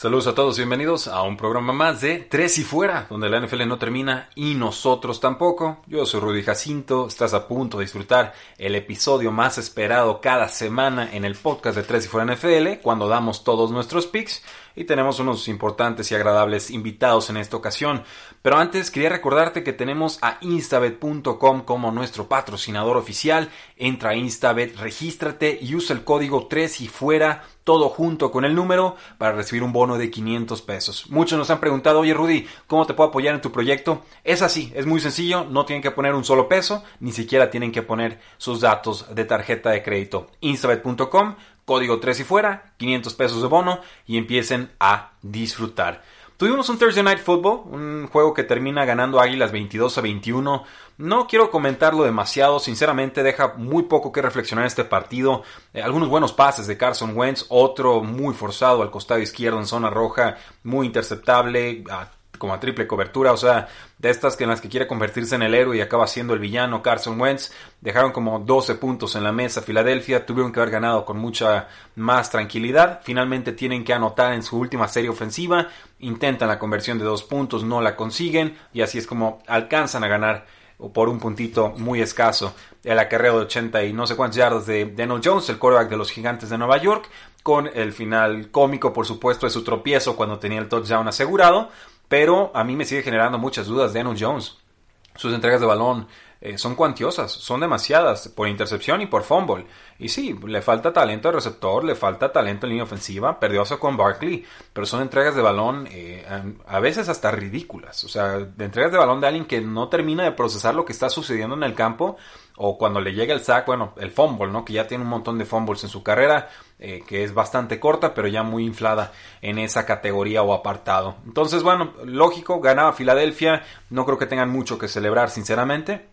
Saludos a todos, bienvenidos a un programa más de Tres y Fuera, donde la NFL no termina y nosotros tampoco. Yo soy Rudy Jacinto, estás a punto de disfrutar el episodio más esperado cada semana en el podcast de Tres y Fuera NFL, cuando damos todos nuestros picks y tenemos unos importantes y agradables invitados en esta ocasión. Pero antes quería recordarte que tenemos a instabet.com como nuestro patrocinador oficial. Entra a Instabet, regístrate y usa el código 3 y fuera todo junto con el número para recibir un bono de 500 pesos. Muchos nos han preguntado, oye Rudy, ¿cómo te puedo apoyar en tu proyecto? Es así, es muy sencillo, no tienen que poner un solo peso, ni siquiera tienen que poner sus datos de tarjeta de crédito. instabet.com código 3 y fuera, 500 pesos de bono y empiecen a disfrutar. Tuvimos un Thursday Night Football, un juego que termina ganando Águilas 22 a 21. No quiero comentarlo demasiado, sinceramente deja muy poco que reflexionar este partido. Eh, algunos buenos pases de Carson Wentz, otro muy forzado al costado izquierdo en zona roja, muy interceptable, como a triple cobertura, o sea, de estas que en las que quiere convertirse en el héroe y acaba siendo el villano Carson Wentz, dejaron como 12 puntos en la mesa Filadelfia, tuvieron que haber ganado con mucha más tranquilidad, finalmente tienen que anotar en su última serie ofensiva, intentan la conversión de dos puntos, no la consiguen y así es como alcanzan a ganar por un puntito muy escaso el acarreo de 80 y no sé cuántos yardas de Daniel Jones, el quarterback de los gigantes de Nueva York, con el final cómico, por supuesto, de su tropiezo cuando tenía el touchdown asegurado, pero a mí me sigue generando muchas dudas Daniel Jones. Sus entregas de balón eh, son cuantiosas, son demasiadas por intercepción y por fumble. Y sí, le falta talento al receptor, le falta talento en línea ofensiva, perdió eso con Barkley, pero son entregas de balón eh, a veces hasta ridículas. O sea, de entregas de balón de alguien que no termina de procesar lo que está sucediendo en el campo o cuando le llega el sack, bueno, el fumble, ¿no? Que ya tiene un montón de fumbles en su carrera, eh, que es bastante corta, pero ya muy inflada en esa categoría o apartado. Entonces, bueno, lógico, ganaba Filadelfia, no creo que tengan mucho que celebrar, sinceramente.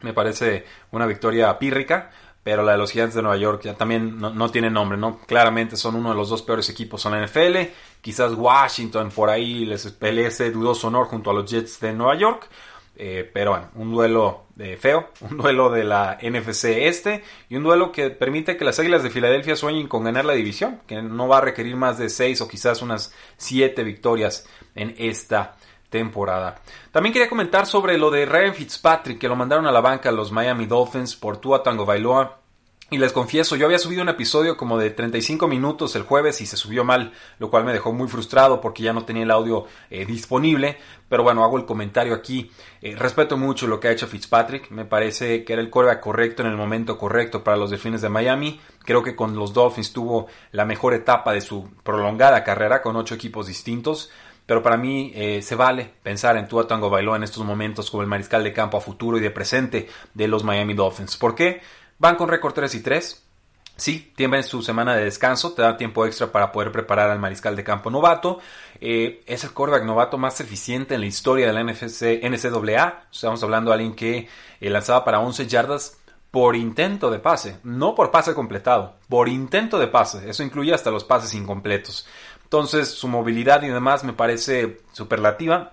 Me parece una victoria pírrica, pero la de los Gigantes de Nueva York ya también no, tiene nombre, ¿no? Claramente son uno de los dos peores equipos en la NFL. Quizás Washington por ahí les pelee ese dudoso honor junto a los Jets de Nueva York. Eh, pero bueno, un duelo feo, un duelo de la NFC este y un duelo que permite que las Águilas de Filadelfia sueñen con ganar la división, que no va a requerir más de 6 o quizás unas 7 victorias en esta temporada. También quería comentar sobre lo de Ryan Fitzpatrick, que lo mandaron a la banca los Miami Dolphins por Tua Tango Bailoa. Y les confieso, yo había subido un episodio como de 35 minutos el jueves y se subió mal, lo cual me dejó muy frustrado porque ya no tenía el audio eh, disponible. Pero bueno, hago el comentario aquí. Eh, respeto mucho lo que ha hecho Fitzpatrick. Me parece que era el coreback correcto en el momento correcto para los Delfines de Miami. Creo que con los Dolphins tuvo la mejor etapa de su prolongada carrera con ocho equipos distintos. Pero para mí eh, se vale pensar en Tua Tango Bailó en estos momentos como el mariscal de campo a futuro y de presente de los Miami Dolphins. ¿Por qué? Van con récord 3 y 3. Sí, tienen su semana de descanso, te da tiempo extra para poder preparar al mariscal de campo novato. Eh, es el quarterback novato más eficiente en la historia de la NFC, NCAA. Estamos hablando de alguien que eh, lanzaba para 11 yardas por intento de pase, no por pase completado, por intento de pase. Eso incluye hasta los pases incompletos. Entonces, su movilidad y demás me parece superlativa.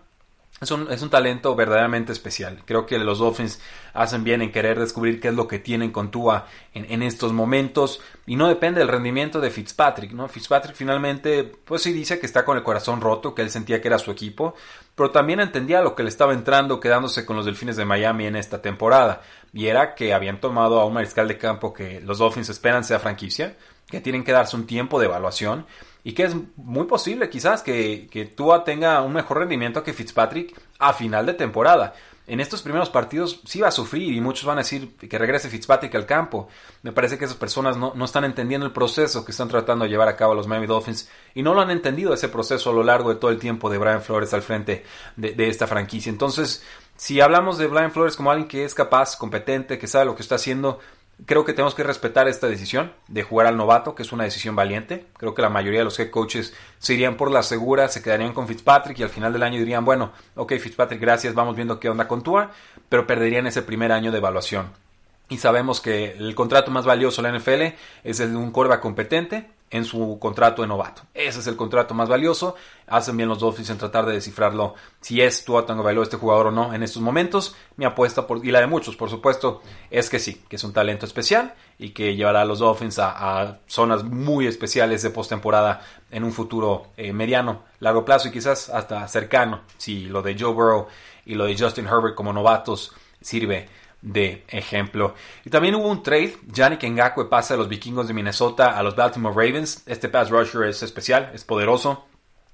Es un, es un, talento verdaderamente especial. Creo que los Dolphins hacen bien en querer descubrir qué es lo que tienen con Tua en, en, estos momentos. Y no depende del rendimiento de Fitzpatrick, ¿no? Fitzpatrick finalmente, pues sí dice que está con el corazón roto, que él sentía que era su equipo, pero también entendía lo que le estaba entrando quedándose con los Delfines de Miami en esta temporada. Y era que habían tomado a un mariscal de campo que los Dolphins esperan sea franquicia, que tienen que darse un tiempo de evaluación y que es muy posible quizás que, que Tua tenga un mejor rendimiento que Fitzpatrick a final de temporada. En estos primeros partidos sí va a sufrir y muchos van a decir que regrese Fitzpatrick al campo. Me parece que esas personas no, no están entendiendo el proceso que están tratando de llevar a cabo los Miami Dolphins y no lo han entendido ese proceso a lo largo de todo el tiempo de Brian Flores al frente de, de esta franquicia. Entonces, si hablamos de Brian Flores como alguien que es capaz, competente, que sabe lo que está haciendo, Creo que tenemos que respetar esta decisión de jugar al novato, que es una decisión valiente. Creo que la mayoría de los head coaches se irían por la segura, se quedarían con Fitzpatrick y al final del año dirían, bueno, ok Fitzpatrick, gracias, vamos viendo qué onda con Tua, pero perderían ese primer año de evaluación. Y sabemos que el contrato más valioso de la NFL es el de un quarterback competente en su contrato de novato. Ese es el contrato más valioso. Hacen bien los Dolphins en tratar de descifrarlo si es Tua Tagovailoa este jugador o no en estos momentos. Mi apuesta, por, y la de muchos, por supuesto, es que sí, que es un talento especial y que llevará a los Dolphins a, zonas muy especiales de postemporada en un futuro eh, mediano, largo plazo y quizás hasta cercano, si lo de Joe Burrow y lo de Justin Herbert como novatos sirve de ejemplo. Y también hubo un trade. Yannick Ngakwe pasa de los vikingos de Minnesota a los Baltimore Ravens. Este pass rusher es especial, es poderoso.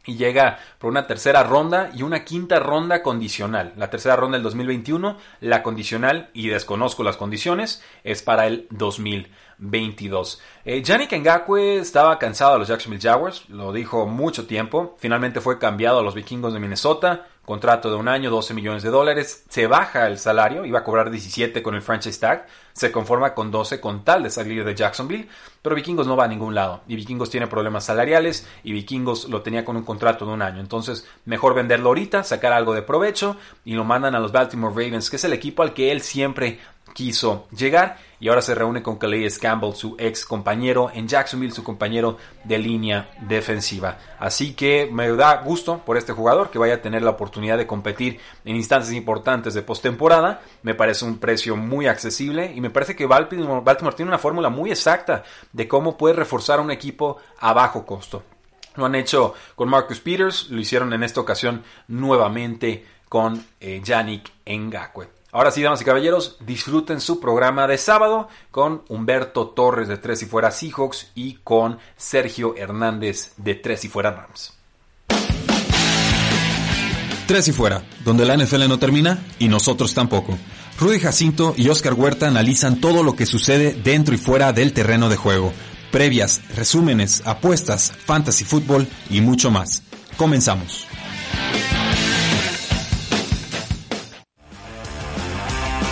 Y llega por una tercera ronda y una quinta ronda condicional. La tercera ronda del 2021, la condicional, y desconozco las condiciones, es para el 2022. Eh, Yannick Ngakwe estaba cansado de los Jacksonville Jaguars, lo dijo mucho tiempo. Finalmente fue cambiado a los vikingos de Minnesota contrato de un año, 12 millones de dólares, se baja el salario, iba a cobrar 17 con el franchise tag, se conforma con 12 con tal de salir de Jacksonville, pero Vikingos no va a ningún lado, y Vikingos tiene problemas salariales, y Vikingos lo tenía con un contrato de un año, entonces mejor venderlo ahorita, sacar algo de provecho, y lo mandan a los Baltimore Ravens, que es el equipo al que él siempre quiso llegar y ahora se reúne con Calais Campbell, su ex compañero en Jacksonville, su compañero de línea defensiva. Así que me da gusto por este jugador que vaya a tener la oportunidad de competir en instancias importantes de postemporada. Me parece un precio muy accesible y me parece que Baltimore, tiene una fórmula muy exacta de cómo puede reforzar un equipo a bajo costo. Lo han hecho con Marcus Peters, lo hicieron en esta ocasión nuevamente con eh, Yannick Ngakwe. Ahora sí, damas y caballeros, disfruten su programa de sábado con Humberto Torres de Tres y Fuera Seahawks y con Sergio Hernández de Tres y Fuera Rams. Tres y Fuera, donde la NFL no termina y nosotros tampoco. Rudy Jacinto y Oscar Huerta analizan todo lo que sucede dentro y fuera del terreno de juego. Previas, resúmenes, apuestas, fantasy fútbol y mucho más. Comenzamos.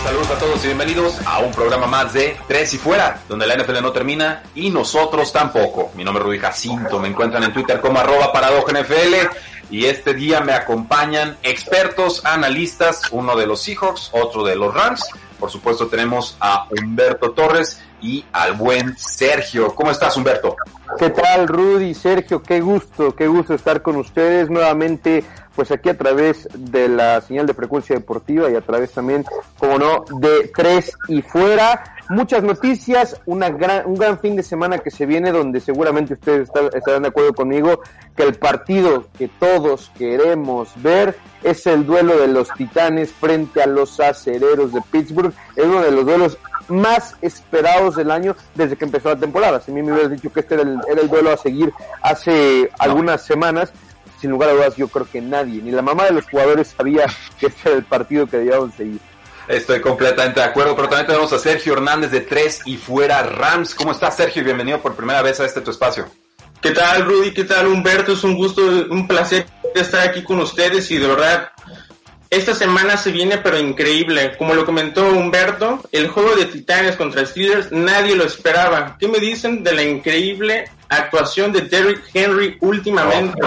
Saludos a todos y bienvenidos a un programa más de Tres y Fuera, donde la NFL no termina y nosotros tampoco. Mi nombre es Rudy Jacinto, me encuentran en Twitter como arroba NFL y este día me acompañan expertos, analistas, uno de los Seahawks, otro de los Rams. Por supuesto tenemos a Humberto Torres y al buen Sergio. ¿Cómo estás Humberto? ¿Qué tal Rudy, Sergio? Qué gusto, qué gusto estar con ustedes nuevamente pues aquí a través de la señal de frecuencia deportiva y a través también, como no, de tres y fuera. Muchas noticias, una gran, un gran fin de semana que se viene donde seguramente ustedes estarán de acuerdo conmigo que el partido que todos queremos ver es el duelo de los Titanes frente a los acereros de Pittsburgh. Es uno de los duelos más esperados del año desde que empezó la temporada. Si a mí me hubieras dicho que este era el, era el duelo a seguir hace algunas semanas, sin lugar a dudas, yo creo que nadie, ni la mamá de los jugadores sabía que este era el partido que debíamos seguir. Estoy completamente de acuerdo, pero también tenemos a Sergio Hernández de Tres y Fuera Rams. ¿Cómo estás, Sergio? Bienvenido por primera vez a este tu espacio. ¿Qué tal, Rudy? ¿Qué tal, Humberto? Es un gusto, un placer estar aquí con ustedes y de verdad, esta semana se viene pero increíble. Como lo comentó Humberto, el juego de Titanes contra Steelers nadie lo esperaba. ¿Qué me dicen de la increíble actuación de Derrick Henry últimamente?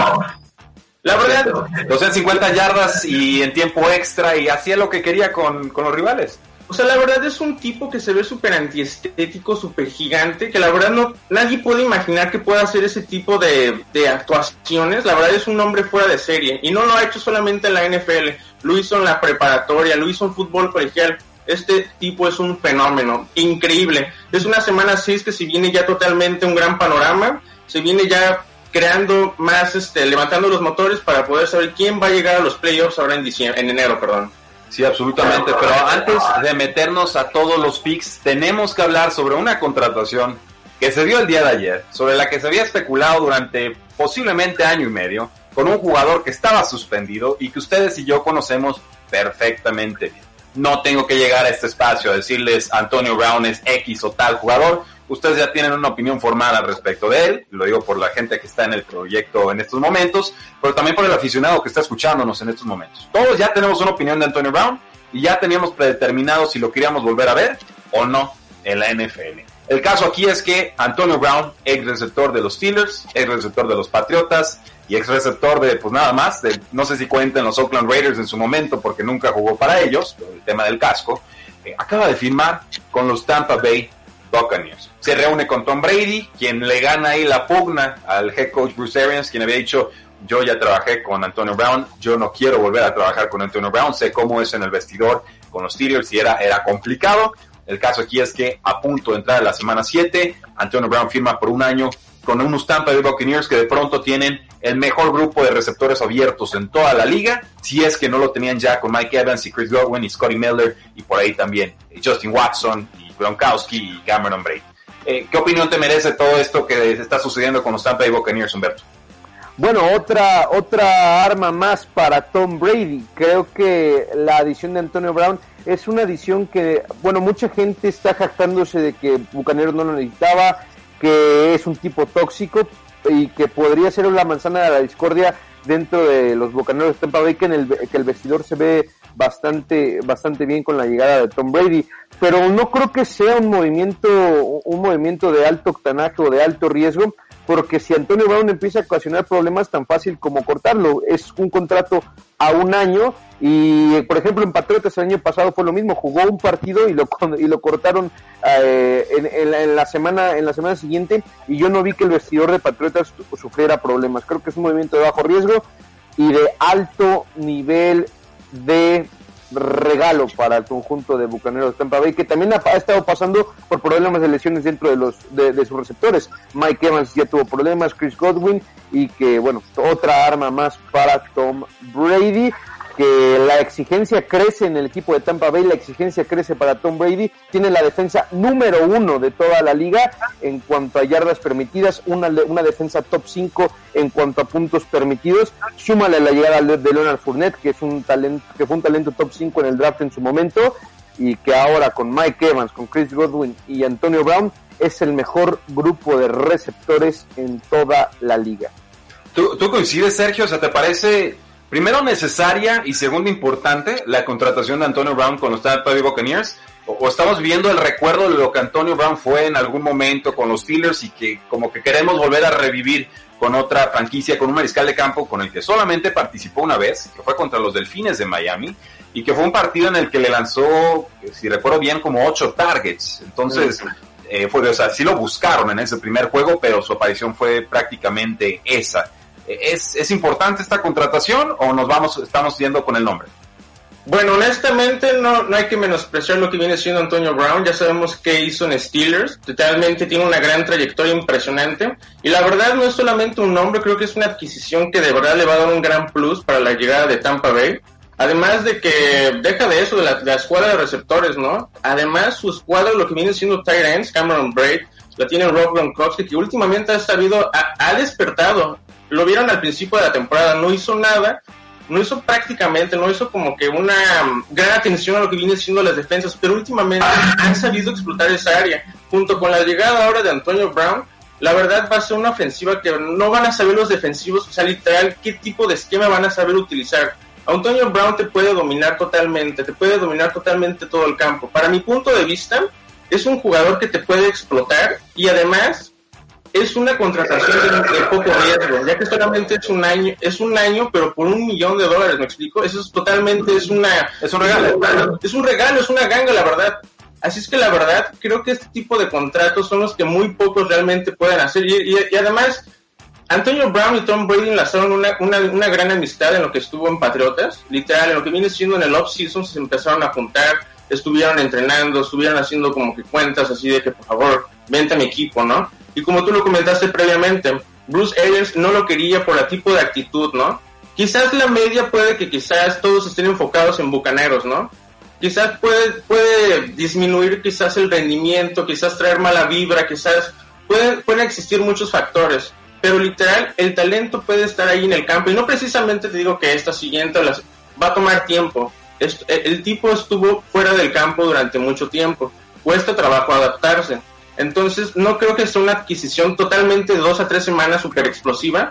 La verdad, 250 yardas y en tiempo extra y hacía lo que quería con, los rivales. O sea, la verdad es un tipo que se ve súper antiestético, súper gigante, que la verdad no, nadie puede imaginar que pueda hacer ese tipo de, de, actuaciones. La verdad es un hombre fuera de serie. Y no lo ha hecho solamente en la NFL, lo hizo en la preparatoria, lo hizo en fútbol colegial. Este tipo es un fenómeno, increíble. Es una semana 6 que si viene ya totalmente un gran panorama, se viene ya creando más, este, levantando los motores para poder saber quién va a llegar a los playoffs ahora en diciembre, en enero, perdón. Sí, absolutamente. Pero antes de meternos a todos los picks, tenemos que hablar sobre una contratación que se dio el día de ayer, sobre la que se había especulado durante posiblemente año y medio, con un jugador que estaba suspendido y que ustedes y yo conocemos perfectamente bien. No tengo que llegar a este espacio a decirles Antonio Brown es X o tal jugador, ustedes ya tienen una opinión formada al respecto de él, lo digo por la gente que está en el proyecto en estos momentos, pero también por el aficionado que está escuchándonos en estos momentos. Todos ya tenemos una opinión de Antonio Brown y ya teníamos predeterminado si lo queríamos volver a ver o no en la NFL. El caso aquí es que Antonio Brown, ex receptor de los Steelers, ex receptor de los Patriotas y ex receptor de, pues nada más, de, no sé si cuentan los Oakland Raiders en su momento porque nunca jugó para ellos, el tema del casco, eh, acaba de firmar con los Tampa Bay Buccaneers. Se reúne con Tom Brady, quien le gana ahí la pugna al head coach Bruce Arians, quien había dicho, yo ya trabajé con Antonio Brown, yo no quiero volver a trabajar con Antonio Brown, sé cómo es en el vestidor con los Steelers y era, era complicado. El caso aquí es que a punto de entrar la semana 7, Antonio Brown firma por un año con unos Tampa Bay Buccaneers que de pronto tienen el mejor grupo de receptores abiertos en toda la liga, si es que no lo tenían ya con Mike Evans y Chris Godwin y Scotty Miller y por ahí también Justin Watson Gronkowski y Cameron Brady. Eh, ¿Qué opinión te merece todo esto que está sucediendo con los Tampa Bay Buccaneers, Humberto? Bueno, otra, otra arma más para Tom Brady. Creo que la adición de Antonio Brown es una adición que, bueno, mucha gente está jactándose de que Bucaneros no lo necesitaba, que es un tipo tóxico y que podría ser la manzana de la discordia dentro de los Bucaneros de Tampa Bay, que, en el, que el vestidor se ve bastante, bastante bien con la llegada de Tom Brady. Pero no creo que sea un movimiento, un movimiento de alto octanaje o de alto riesgo porque si Antonio Brown empieza a ocasionar problemas tan fácil como cortarlo, es un contrato a un año y por ejemplo en Patriotas el año pasado fue lo mismo, jugó un partido y lo y lo cortaron eh, en, semana en la semana siguiente y yo no vi que el vestidor de Patriotas sufriera problemas. Creo que es un movimiento de bajo riesgo y de alto nivel de regalo para el conjunto de Bucaneros de Tampa Bay, que también ha, estado pasando por problemas de lesiones dentro de los de, sus receptores. Mike Evans ya tuvo problemas, Chris Godwin, y que, bueno, otra arma más para Tom Brady que la exigencia crece en el equipo de Tampa Bay, la exigencia crece para Tom Brady, tiene la defensa número uno de toda la liga en cuanto a yardas permitidas, una, una defensa top 5 en cuanto a puntos permitidos, súmale la llegada de Leonard Fournette, que es un talento, que fue un talento top 5 en el draft en su momento, y que ahora con Mike Evans, con Chris Godwin y Antonio Brown, es el mejor grupo de receptores en toda la liga. ¿Tú, tú coincides, Sergio? O sea, ¿te parece primero necesaria y segundo importante la contratación de Antonio Brown con los Tampa Bay Buccaneers? O, estamos viendo el recuerdo de lo que Antonio Brown fue en algún momento con los Steelers y que como que queremos volver a revivir con otra franquicia, con un mariscal de campo con el que solamente participó una vez, que fue contra los Delfines de Miami, y que fue un partido en el que le lanzó, si recuerdo bien, como ocho targets. Entonces, eh, fue, o sea, sí lo buscaron en ese primer juego, pero su aparición fue prácticamente esa. ¿Es, ¿Es importante esta contratación o nos vamos, estamos yendo con el nombre? Bueno, honestamente no, no hay que menospreciar lo que viene siendo Antonio Brown. Ya sabemos qué hizo en Steelers. Totalmente tiene una gran trayectoria impresionante. Y la verdad no es solamente un nombre, creo que es una adquisición que de verdad le va a dar un gran plus para la llegada de Tampa Bay. Además de que deja de eso, de la, escuadra de receptores, ¿no? Además, su escuadra, lo que viene siendo Tyrants, Cameron Braid, la tiene Rob Gronkowski, que últimamente ha sabido, ha despertado lo vieron al principio de la temporada, no hizo nada, no hizo prácticamente, no hizo como que una gran atención a lo que viene siendo las defensas, pero últimamente han sabido explotar esa área. Junto con la llegada ahora de Antonio Brown, la verdad va a ser una ofensiva que no van a saber los defensivos, o sea, literal, qué tipo de esquema van a saber utilizar. Antonio Brown te puede dominar totalmente, te puede dominar totalmente todo el campo. Para mi punto de vista, es un jugador que te puede explotar y además es una contratación de, poco riesgo, ya que solamente es un año, es un año, pero por un millón de dólares, ¿me explico? Eso es totalmente, es una, es un regalo, es un regalo, es una ganga, la verdad. Así es que la verdad, creo que este tipo de contratos son los que muy pocos realmente pueden hacer. Y, y, además, Antonio Brown y Tom Brady enlazaron una, una, una, gran amistad en lo que estuvo en Patriotas. Literal, en lo que viene siendo en el off-season, se empezaron a juntar, estuvieron entrenando, estuvieron haciendo como que cuentas así de que, por favor, vente a mi equipo, ¿no? Y como tú lo comentaste previamente, Bruce Arians no lo quería por el tipo de actitud, ¿no? Quizás la media puede que quizás todos estén enfocados en bucaneros, ¿no? Quizás puede, puede disminuir quizás el rendimiento, quizás traer mala vibra, quizás pueden, pueden existir muchos factores. Pero literal, el talento puede estar ahí en el campo. Y no precisamente te digo que esta siguiente las, va a tomar tiempo. el tipo estuvo fuera del campo durante mucho tiempo. Cuesta trabajo adaptarse entonces, no creo que sea una adquisición totalmente de dos a tres semanas súper explosiva,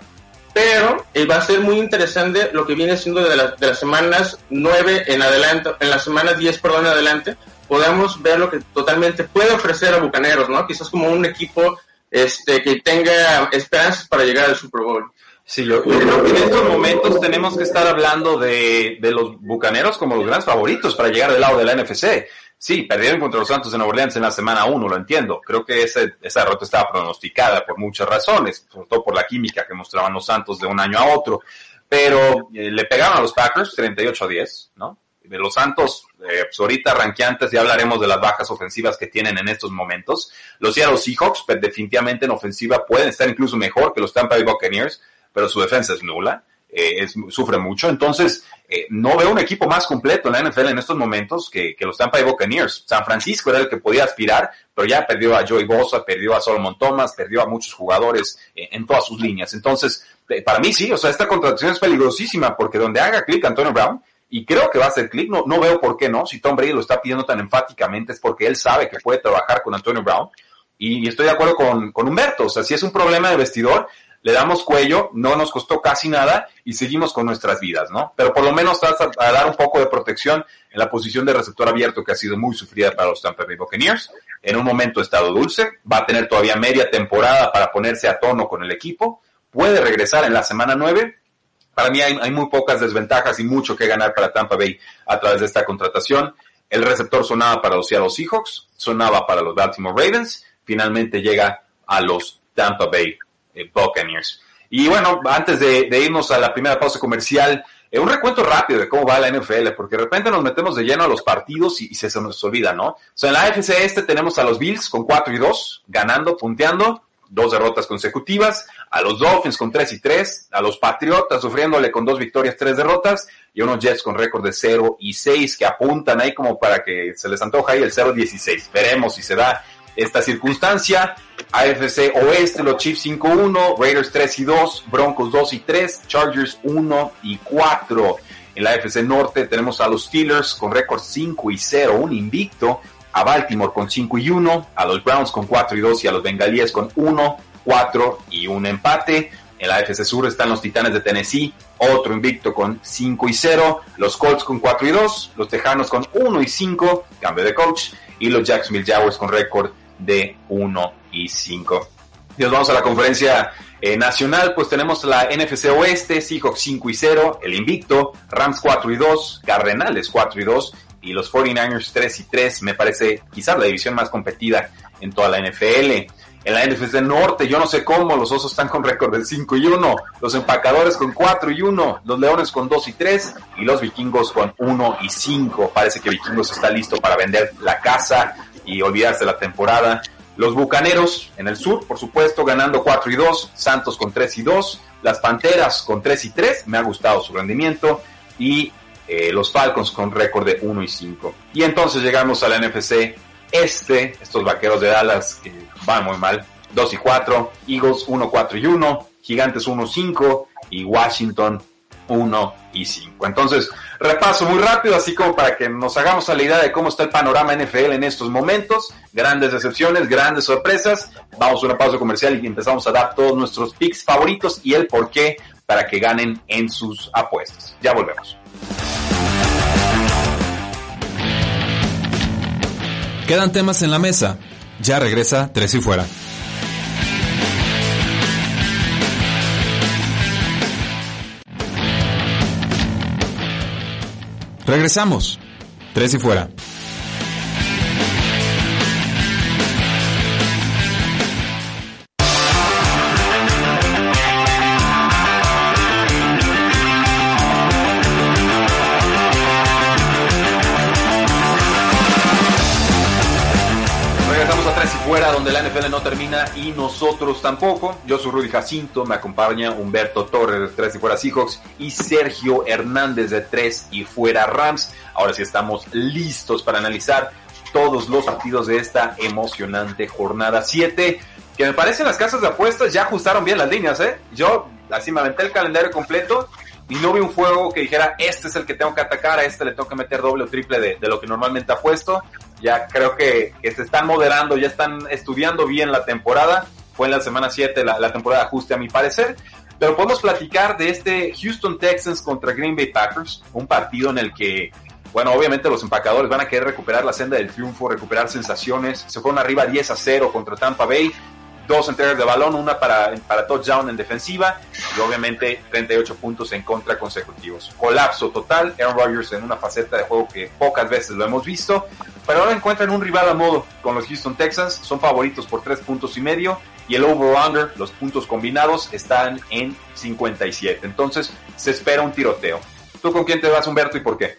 pero eh, va a ser muy interesante lo que viene siendo de, de las semanas 9 en adelante, en las semanas 10, perdón, en adelante, podamos ver lo que totalmente puede ofrecer a Bucaneros, ¿no? Quizás como un equipo este que tenga esperanzas para llegar al Super Bowl. Sí, en estos momentos tenemos que estar hablando de, de los Bucaneros como los grandes favoritos para llegar del lado de la NFC. Sí, perdieron contra los Santos de Nueva Orleans en la semana 1, lo entiendo. Creo que ese, esa derrota estaba pronosticada por muchas razones, sobre todo por la química que mostraban los Santos de un año a otro. Pero eh, le pegaron a los Packers 38 a 10, ¿no? De los Santos, eh, pues ahorita ranqueantes, ya hablaremos de las bajas ofensivas que tienen en estos momentos. Los Seattle Seahawks, pues, definitivamente en ofensiva, pueden estar incluso mejor que los Tampa Bay Buccaneers, pero su defensa es nula. Eh, es, sufre mucho. Entonces, eh, no veo un equipo más completo en la NFL en estos momentos que, que los Tampa Bay Buccaneers. San Francisco era el que podía aspirar, pero ya perdió a Joey Bosa, perdió a Solomon Thomas, perdió a muchos jugadores eh, en todas sus líneas. Entonces, para mí sí, o sea, esta contratación es peligrosísima porque donde haga clic Antonio Brown, y creo que va a hacer clic, no, no veo por qué no, si Tom Brady lo está pidiendo tan enfáticamente es porque él sabe que puede trabajar con Antonio Brown. Y, y estoy de acuerdo con, con Humberto, o sea, si es un problema de vestidor, le damos cuello, no nos costó casi nada y seguimos con nuestras vidas, ¿no? Pero por lo menos vas a, a, dar un poco de protección en la posición de receptor abierto que ha sido muy sufrida para los Tampa Bay Buccaneers. En un momento estado dulce, va a tener todavía media temporada para ponerse a tono con el equipo, puede regresar en la semana 9. Para mí hay, hay muy pocas desventajas y mucho que ganar para Tampa Bay a través de esta contratación. El receptor sonaba para los Seattle Seahawks, sonaba para los Baltimore Ravens, finalmente llega a los Tampa Bay eh, Buccaneers. Y bueno, antes de, irnos a la primera pausa comercial, eh, un recuento rápido de cómo va la NFL, porque de repente nos metemos de lleno a los partidos y, se, nos olvida, ¿no? O sea, en la AFC este tenemos a los Bills con 4 y 2, ganando, punteando, dos derrotas consecutivas, a los Dolphins con 3 y 3, a los Patriotas sufriéndole con dos victorias, tres derrotas, y unos Jets con récord de 0 y 6 que apuntan ahí como para que se les antoja ahí el 0-16. Veremos si se da esta circunstancia. AFC Oeste, los Chiefs 5-1, Raiders 3 y 2, Broncos 2 y 3, Chargers 1 y 4. En la AFC Norte tenemos a los Steelers con récord 5 y 0, un invicto, a Baltimore con 5 y 1, a los Browns con 4 y 2 y a los Bengalíes con 1, 4 y un empate. En la AFC Sur están los Titanes de Tennessee, otro invicto con 5 y 0, los Colts con 4 y 2, los Tejanos con 1 y 5, cambio de coach, y los Jacksonville Jaguars con récord de 1 y 5. Y nos vamos a la conferencia eh, nacional, pues tenemos la NFC Oeste, Seahawks 5 y 0, el invicto, Rams 4 y 2, Cardenales 4 y 2 y los 49ers 3 y 3, me parece quizás la división más competida en toda la NFL. En la NFC Norte, yo no sé cómo, los Osos están con récord de 5 y 1, los Empacadores con 4 y 1, los Leones con 2 y 3 y los Vikingos con 1 y 5. Parece que Vikingos está listo para vender la casa y olvidarse la temporada. Los Bucaneros en el sur, por supuesto, ganando 4 y 2, Santos con 3 y 2, las Panteras con 3 y 3, me ha gustado su rendimiento, y eh, los Falcons con récord de 1 y 5. Y entonces llegamos a la NFC Este, estos vaqueros de Dallas que van muy mal, 2 y 4, Eagles 1, 4 y 1, Gigantes 1, 5 y Washington 1 y 5. Entonces, repaso muy rápido, así como para que nos hagamos a la idea de cómo está el panorama NFL en estos momentos. Grandes decepciones, grandes sorpresas. Vamos a una pausa comercial y empezamos a dar todos nuestros picks favoritos y el por qué para que ganen en sus apuestas. Ya volvemos. Quedan temas en la mesa. Ya regresa Tres y Fuera. Regresamos. Tres y fuera. Donde la NFL no termina y nosotros tampoco. Yo soy Rudy Jacinto, me acompaña Humberto Torres de Tres y Fuera Seahawks y Sergio Hernández de Tres y Fuera Rams. Ahora sí estamos listos para analizar todos los partidos de esta emocionante jornada 7. Que me parece las casas de apuestas ya ajustaron bien las líneas, ¿eh? Yo así me aventé el calendario completo y no vi un juego que dijera, este es el que tengo que atacar, a este le tengo que meter doble o triple de, de lo que normalmente apuesto. Ya creo que, se están moderando, ya están estudiando bien la temporada. Fue en la semana 7 la, la temporada ajuste a mi parecer. Pero podemos platicar de este Houston Texans contra Green Bay Packers, un partido en el que bueno, obviamente los empacadores van a querer recuperar la senda del triunfo, recuperar sensaciones. Se fueron arriba 10 a 0 contra Tampa Bay. Dos entregas de balón, una para, para touchdown en defensiva y obviamente 38 puntos en contra consecutivos. Colapso total. Aaron Rodgers en una faceta de juego que pocas veces lo hemos visto. Pero ahora encuentran un rival a modo con los Houston Texans. Son favoritos por 3 puntos y medio. Y el over-under, los puntos combinados, están en 57. Entonces se espera un tiroteo. ¿Tú con quién te vas, Humberto, y por qué?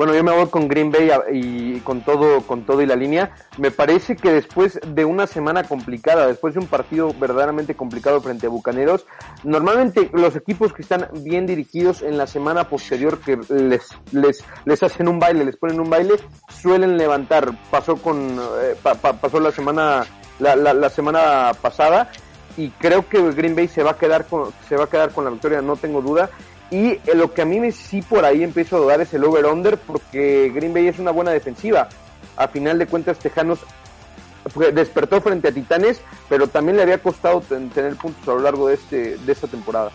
Bueno, yo me voy con Green Bay y con todo, con todo y la línea. Me parece que después de una semana complicada, después de un partido verdaderamente complicado frente a Bucaneros, normalmente los equipos que están bien dirigidos en la semana posterior que les, les, les hacen un baile, les ponen un baile, suelen levantar. Pasó con, eh, pasó la semana, la, la, la semana pasada y creo que Green Bay se va a quedar con, se va a quedar con la victoria, no tengo duda. Y eh, lo que a mí me sí por ahí empiezo a dudar es el over-under porque Green Bay es una buena defensiva. A final de cuentas, Tejanos despertó frente a Titanes, pero también le había costado tener puntos a lo largo de, este, de esta temporada.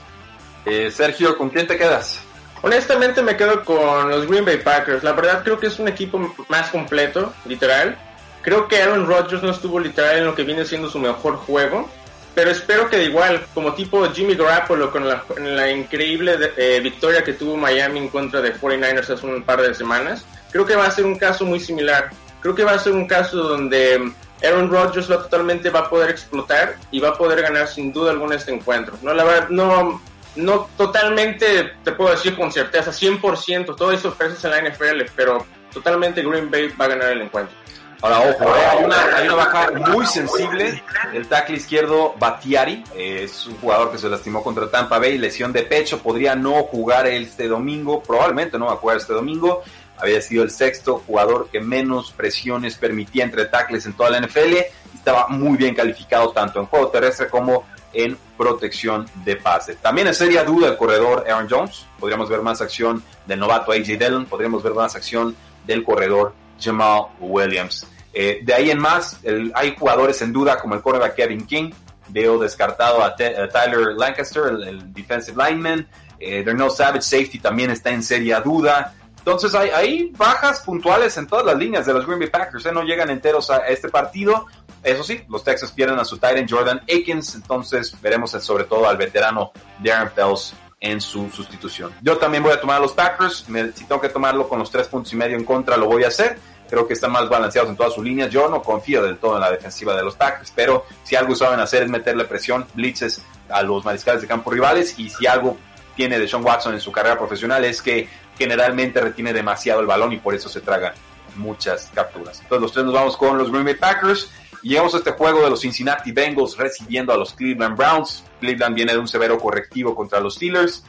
Eh, Sergio, ¿con quién te quedas? Honestamente me quedo con los Green Bay Packers. La verdad creo que es un equipo más completo, literal. Creo que Aaron Rodgers no estuvo literal en lo que viene siendo su mejor juego pero espero que igual, como tipo Jimmy Garoppolo con la, la increíble eh, victoria que tuvo Miami en contra de 49ers hace un par de semanas, creo que va a ser un caso muy similar. Creo que va a ser un caso donde Aaron Rodgers va totalmente va a poder explotar y va a poder ganar sin duda alguna este encuentro. No, la verdad, no, no totalmente te puedo decir con certeza, 100%, todo hay sorpresas en la NFL, pero totalmente Green Bay va a ganar el encuentro. Ahora, ojo, eh, hay, una, baja muy sensible. El tackle izquierdo, Batiari, es un jugador que se lastimó contra Tampa Bay, lesión de pecho, podría no jugar este domingo, probablemente no va a jugar este domingo. Había sido el sexto jugador que menos presiones permitía entre tackles en toda la NFL. Estaba muy bien calificado tanto en juego terrestre como en protección de pase. También en seria duda el corredor Aaron Jones. Podríamos ver más acción del novato AJ Dillon. Podríamos ver más acción del corredor Jamal Williams. Eh, de ahí en más, hay jugadores en duda como el cornerback Kevin King. Veo descartado a, Tyler Lancaster, el, defensive lineman. Eh, Darnell Savage, safety, también está en seria duda. Entonces hay, hay, bajas puntuales en todas las líneas de los Green Bay Packers. ¿eh? No llegan enteros a este partido. Eso sí, los Texas pierden a su Titan Jordan Akins. Entonces veremos sobre todo al veterano Darren Fells en su sustitución. Yo también voy a tomar a los Packers. si tengo que tomarlo con los tres puntos y medio en contra, lo voy a hacer creo que están más balanceados en todas sus líneas. Yo no confío del todo en la defensiva de los Packers, pero si algo saben hacer es meterle presión, blitzes a los mariscales de campo rivales y si algo tiene de Sean Watson en su carrera profesional es que generalmente retiene demasiado el balón y por eso se traga muchas capturas. Entonces los tres nos vamos con los Green Bay Packers llegamos a este juego de los Cincinnati Bengals recibiendo a los Cleveland Browns. Cleveland viene de un severo correctivo contra los Steelers.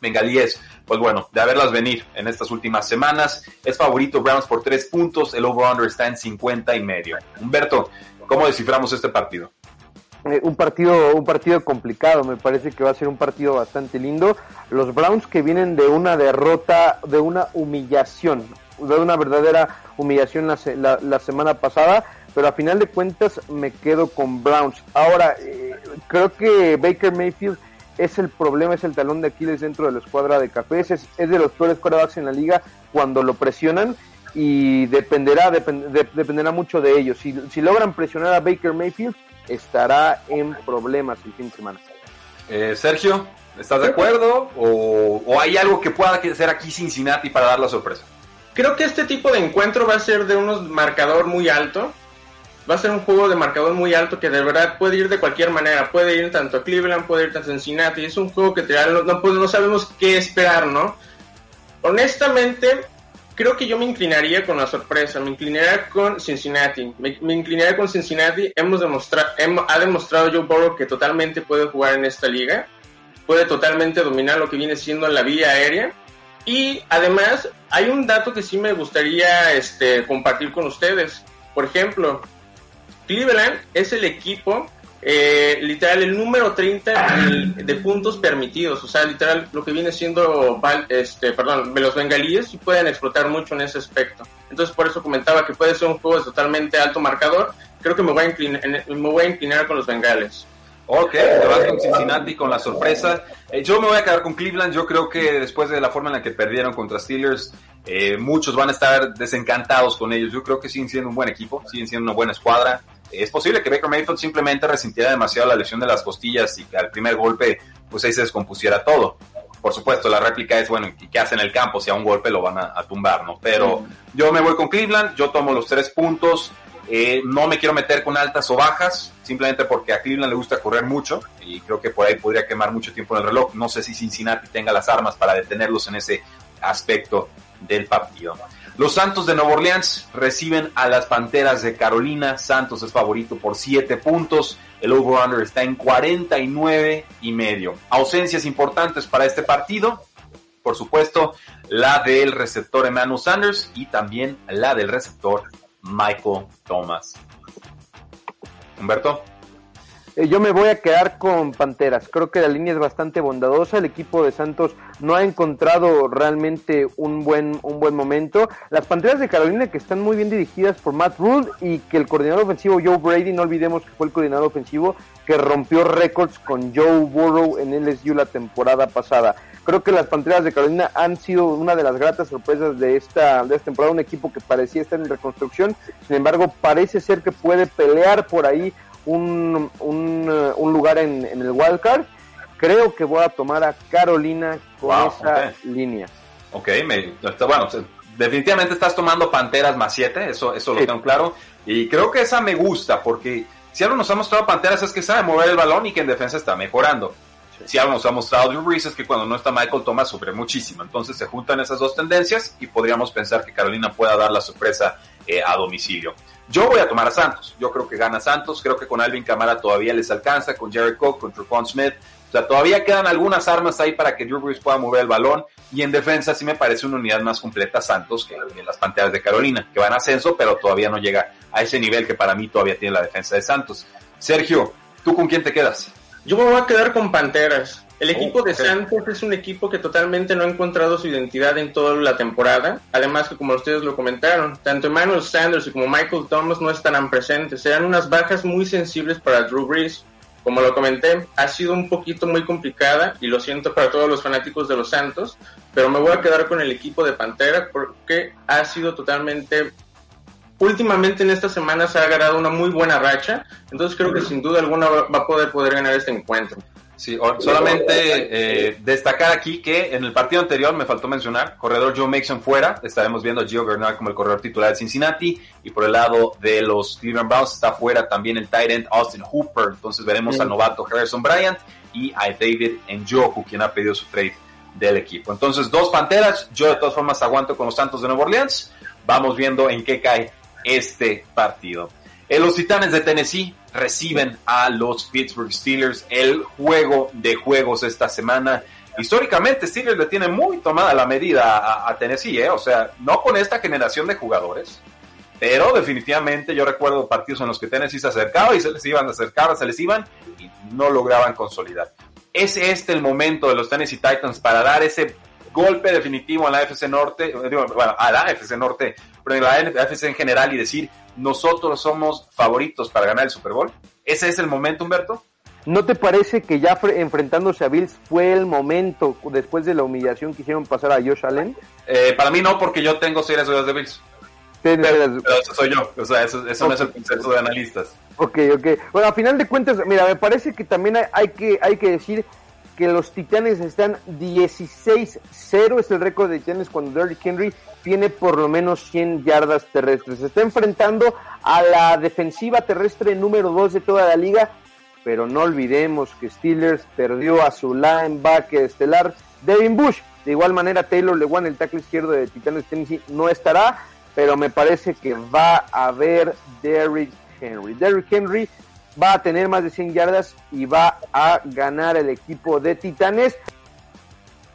Bengalíes pues bueno, de haberlas venir en estas últimas semanas. Es favorito Browns por tres puntos, el over-under está en 50 y medio. Humberto, ¿cómo desciframos este partido? Eh, un partido un partido complicado me parece que va a ser un partido bastante lindo los Browns que vienen de una derrota de una humillación de una verdadera humillación la, la, semana pasada pero a final de cuentas me quedo con Browns ahora eh, creo que Baker Mayfield es el problema, es el talón de Aquiles dentro de la escuadra de Cafés, es, de los peores quarterbacks en la liga cuando lo presionan y dependerá, dependerá mucho de ellos. Si, si, logran presionar a Baker Mayfield, estará en problemas el fin de semana. Eh, Sergio, ¿estás de acuerdo? ¿O, ¿O, hay algo que pueda hacer aquí Cincinnati para dar la sorpresa? Creo que este tipo de encuentro va a ser de un marcador muy alto va a ser un juego de marcador muy alto que de verdad puede ir de cualquier manera. Puede ir tanto a Cleveland, puede ir tanto a Cincinnati. Es un juego que no, no, sabemos qué esperar, ¿no? Honestamente, creo que yo me inclinaría con la sorpresa. Me inclinaría con Cincinnati. Me, inclinaría con Cincinnati. Hemos demostrado, ha demostrado Joe Burrow que totalmente puede jugar en esta liga. Puede totalmente dominar lo que viene siendo la vía aérea. Y además, hay un dato que sí me gustaría este, compartir con ustedes. Por ejemplo, Cleveland es el equipo, eh, literal, el número 30 de puntos permitidos. O sea, literal, lo que viene siendo, este, perdón, los bengalíes pueden explotar mucho en ese aspecto. Entonces, por eso comentaba que puede ser un juego de totalmente alto marcador. Creo que me voy a inclinar, me voy a inclinar con los bengales. Ok, te vas con Cincinnati con la sorpresa. Eh, yo me voy a quedar con Cleveland. Yo creo que después de la forma en la que perdieron contra Steelers, eh, muchos van a estar desencantados con ellos. Yo creo que siguen siendo un buen equipo, siguen siendo una buena escuadra. Es posible que Baker Mayfield simplemente resintiera demasiado la lesión de las costillas y que al primer golpe, pues ahí se descompusiera todo. Por supuesto, la réplica es, bueno, ¿qué hace en el campo? Si a un golpe lo van a, a tumbar, ¿no? Pero yo me voy con Cleveland, yo tomo los tres puntos. Eh, no me quiero meter con altas o bajas, simplemente porque a Cleveland le gusta correr mucho y creo que por ahí podría quemar mucho tiempo en el reloj. No sé si Cincinnati tenga las armas para detenerlos en ese aspecto del partido. Los Santos de Nueva Orleans reciben a las Panteras de Carolina. Santos es favorito por 7 puntos. El over-under está en 49 y medio. Ausencias importantes para este partido. Por supuesto, la del receptor Emmanuel Sanders y también la del receptor Michael Thomas. Humberto. Eh, yo me voy a quedar con Panteras. Creo que la línea es bastante bondadosa. El equipo de Santos no ha encontrado realmente un buen, un buen momento. Las Panteras de Carolina que están muy bien dirigidas por Matt Rule y que el coordinador ofensivo Joe Brady, no olvidemos que fue el coordinador ofensivo que rompió récords con Joe Burrow en LSU la temporada pasada. Creo que las Panteras de Carolina han sido una de las gratas sorpresas de esta, de esta temporada, un equipo que parecía estar en reconstrucción, sin embargo parece ser que puede pelear por ahí un, un, uh, un lugar en, en, el wildcard. Creo que voy a tomar a Carolina con wow, esa okay. línea. Ok, me, bueno, definitivamente estás tomando Panteras más 7, eso, eso lo tengo claro. Y creo que esa me gusta porque si algo nos ha mostrado Panteras es que sabe mover el balón y que en defensa está mejorando. Si algo nos ha mostrado Drew Brees es que cuando no está Michael Thomas sufre muchísimo. Entonces se juntan esas dos tendencias y podríamos pensar que Carolina pueda dar la sorpresa eh, a domicilio. Yo voy a tomar a Santos. Yo creo que gana Santos. Creo que con Alvin Camara todavía les alcanza, con Jared Cook, con Trufon Smith. O sea, todavía quedan algunas armas ahí para que Drew Brees pueda mover el balón. Y en defensa sí me parece una unidad más completa Santos que, que las Panteras de Carolina, que van a ascenso, pero todavía no llega a ese nivel que para mí todavía tiene la defensa de Santos. Sergio, ¿tú con quién te quedas? Yo me voy a quedar con Panteras. El equipo oh, okay. de Santos es un equipo que totalmente no ha encontrado su identidad en toda la temporada. Además que como ustedes lo comentaron, tanto Emmanuel Sanders como Michael Thomas no estarán presentes. Serán unas bajas muy sensibles para Drew Brees. Como lo comenté, ha sido un poquito muy complicada y lo siento para todos los fanáticos de los Santos, pero me voy a quedar con el equipo de Pantera porque ha sido totalmente últimamente en estas semanas ha agarrado una muy buena racha, entonces creo que sin duda alguna va a poder poder ganar este encuentro. Sí, solamente eh, destacar aquí que en el partido anterior me faltó mencionar, corredor Joe Mixon fuera, estaremos viendo a Gio Bernard como el corredor titular de Cincinnati y por el lado de los Cleveland Browns está fuera también el tight end Austin Hooper, entonces veremos sí. al novato Harrison Bryant y a David Njoku quien ha pedido su trade del equipo. Entonces dos Panteras, yo de todas formas aguanto con los Santos de Nueva Orleans, vamos viendo en qué cae este partido. En los Titanes de Tennessee reciben a los Pittsburgh Steelers el juego de juegos esta semana. Históricamente Steelers le tiene muy tomada la medida a, Tennessee, ¿eh? o sea, no con esta generación de jugadores, pero definitivamente yo recuerdo partidos en los que Tennessee se acercaba y se les iban, acercaban, se les iban y no lograban consolidar. ¿Es este el momento de los Tennessee Titans para dar ese golpe definitivo a la FC Norte, bueno, a la FC Norte, pero a la FC en general y decir, nosotros somos favoritos para ganar el Super Bowl? ¿Ese es el momento, Humberto? ¿No te parece que ya enfrentándose a Bills fue el momento después de la humillación que hicieron pasar a Josh Allen? Eh, para mí no, porque yo tengo serias dudas de Bills. Pero, pero, eso soy yo, o sea, eso, eso okay. no es el consenso de analistas. Ok, ok. Bueno, a final de cuentas, mira, me parece que también hay, hay que, hay que decir que los Titanes están 16-0, es el récord de Titanes cuando Derrick Henry tiene por lo menos 100 yardas terrestres. Se está enfrentando a la defensiva terrestre número 2 de toda la liga, pero no olvidemos que Steelers perdió a su linebacker estelar Devin Bush. De igual manera, Taylor Lewan, el tackle izquierdo de Titanes Tennessee, no estará, pero me parece que va a haber Derrick Henry. Derrick Henry va a tener más de 100 yardas y va a ganar el equipo de Titanes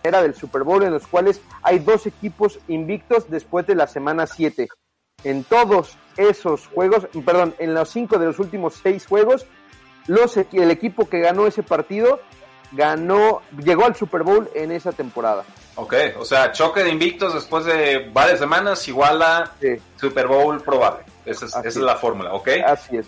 era del Super Bowl en los cuales hay dos equipos invictos después de la semana 7. En todos esos juegos, perdón, en los cinco de los últimos seis juegos, los, el equipo que ganó ese partido ganó, llegó al Super Bowl en esa temporada. Ok, o sea, choque de invictos después de varias semanas igual a sí. Super Bowl probable. Esa es, esa es la fórmula, ¿ok? Así es.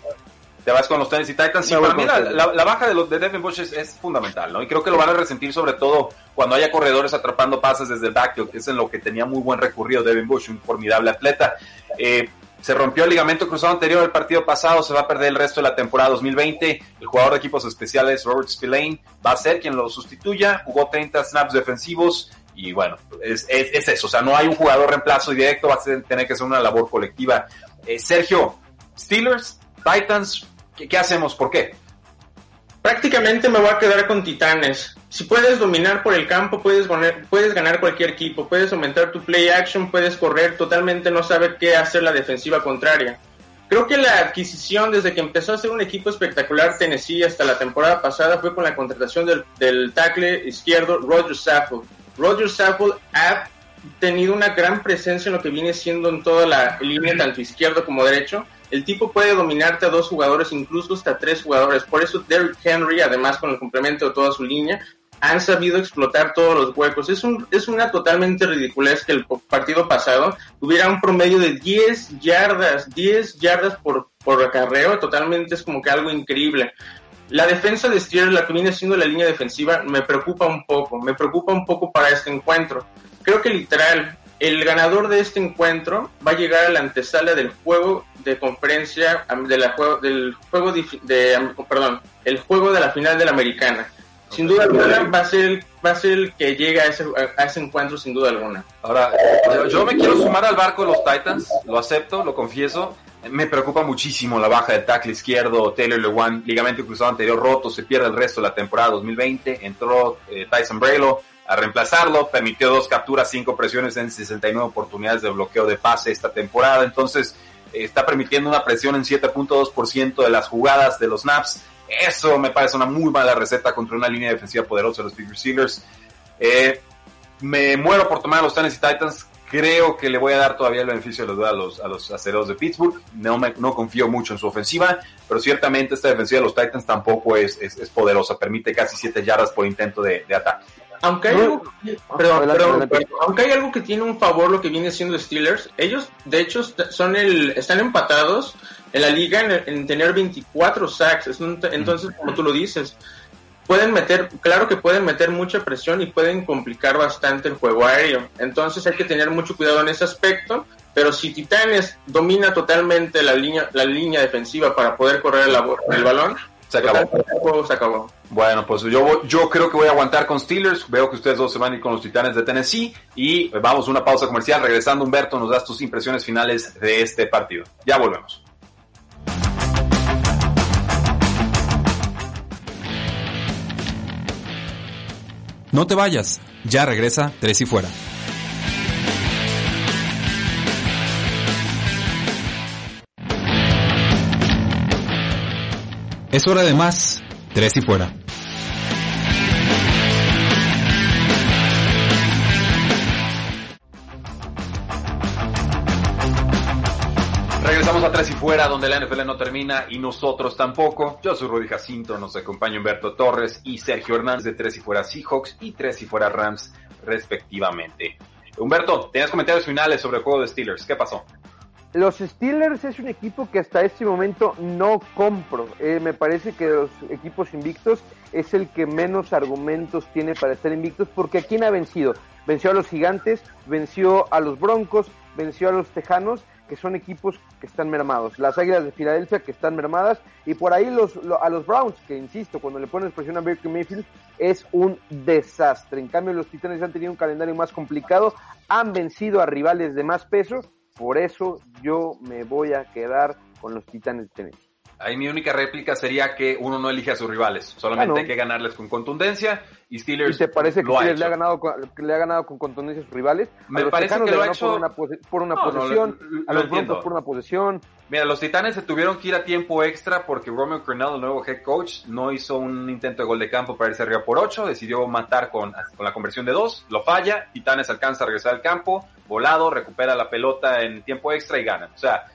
Te vas con los Tennessee Titans. Sí, para mí la, baja de, los, de Devin Bush es, fundamental, ¿no? Y creo que lo van a resentir sobre todo cuando haya corredores atrapando pases desde el backfield, que es en lo que tenía muy buen recorrido Devin Bush, un formidable atleta. Eh, se rompió el ligamento cruzado anterior el partido pasado, se va a perder el resto de la temporada 2020. El jugador de equipos especiales, Robert Spillane, va a ser quien lo sustituya. Jugó 30 snaps defensivos y bueno, es, eso. O sea, no hay un jugador reemplazo directo, va a tener que ser una labor colectiva. Eh, Sergio, Steelers, Titans, ¿qué, hacemos? ¿Por qué? Prácticamente me voy a quedar con Titanes. Si puedes dominar por el campo, puedes, puedes ganar cualquier equipo, puedes aumentar tu play action, puedes correr, totalmente no sabe qué hacer la defensiva contraria. Creo que la adquisición desde que empezó a ser un equipo espectacular Tennessee hasta la temporada pasada fue con la contratación del, del tackle izquierdo Roger Saffold. Roger Saffold ha tenido una gran presencia en lo que viene siendo en toda la línea, tanto izquierdo como derecho el tipo puede dominarte a dos jugadores, incluso hasta tres jugadores. Por eso Derrick Henry, además con el complemento de toda su línea, han sabido explotar todos los huecos. Es, un, es una totalmente ridiculez que el partido pasado tuviera un promedio de 10 yardas, 10 yardas por, por totalmente es como que algo increíble. La defensa de Steelers, la que viene siendo la línea defensiva, me preocupa un poco, me preocupa un poco para este encuentro. Creo que literal, el ganador de este encuentro va a llegar a la antesala del juego de conferencia de la juego, del juego de, perdón el juego de la final de la americana. Sin duda alguna va a ser va a ser el que llega a ese, a ese encuentro sin duda alguna. Ahora yo me quiero sumar al barco de los Titans lo acepto lo confieso. Me preocupa muchísimo la baja del tackle izquierdo Taylor Lewan ligamento cruzado anterior roto se pierde el resto de la temporada 2020 entró eh, Tyson Braylo a reemplazarlo. Permitió dos capturas, cinco presiones en 69 oportunidades de bloqueo de pase esta temporada. Entonces, eh, está permitiendo una presión en 7.2% de las jugadas de los snaps. Eso me parece una muy mala receta contra una línea defensiva poderosa de los Pittsburgh Steelers. Eh, me muero por tomar a los Tennessee Titans. Creo que le voy a dar todavía el beneficio de la duda a los, a los de Pittsburgh. No, me, no confío mucho en su ofensiva, pero ciertamente esta defensiva de los Titans tampoco es, es, poderosa. Permite casi 7 yardas por intento de ataque. Aunque hay, algo, aunque hay algo que tiene un favor lo que viene siendo Steelers, ellos de hecho son el, están empatados en la liga en, tener 24 sacks. Entonces, como tú lo dices, pueden meter, claro que pueden meter mucha presión y pueden complicar bastante el juego aéreo. Entonces hay que tener mucho cuidado en ese aspecto. Pero si Titanes domina totalmente la línea, la línea defensiva para poder correr el, el balón, se acabó. El juego se acabó. Bueno, pues yo, yo creo que voy a aguantar con Steelers. Veo que ustedes dos se van a ir con los Titanes de Tennessee. Y vamos a una pausa comercial. Regresando, Humberto, nos das tus impresiones finales de este partido. Ya volvemos. No te vayas. Ya regresa Tres y Fuera. Es hora de más. Tres y fuera. Regresamos a Tres y Fuera, donde la NFL no termina y nosotros tampoco. Yo soy Rudy Jacinto, nos acompaña Humberto Torres y Sergio Hernández de Tres y Fuera Seahawks y Tres y Fuera Rams, respectivamente. Humberto, tenías comentarios finales sobre el juego de Steelers. ¿Qué pasó? Los Steelers es un equipo que hasta este momento no compro. Eh, me parece que los equipos invictos es el que menos argumentos tiene para estar invictos porque ¿a quién ha vencido? Venció a los Gigantes, venció a los Broncos, venció a los Tejanos, que son equipos que están mermados. Las Águilas de Filadelfia que están mermadas y por ahí los, a los Browns, que insisto, cuando le pones presión a Baker Mayfield es un desastre. En cambio los Titanes han tenido un calendario más complicado, han vencido a rivales de más peso por eso yo me voy a quedar con los Titanes de Tennessee. Ahí mi única réplica sería que uno no elige a sus rivales, solamente hay que ganarles con contundencia y Steelers. ¿Y te parece que Steelers le ha, ganado, le ha ganado con contundencia a sus rivales? Me parece que lo ha hecho por una, por una posesión, a los Broncos por una posesión. Mira, los Titanes se tuvieron que ir a tiempo extra porque Romeo Cornell, el nuevo head coach, no hizo un intento de gol de campo para irse arriba por 8, decidió matar con, con la conversión de 2, lo falla, Titanes alcanza a regresar al campo, volado, recupera la pelota en tiempo extra y gana. O sea,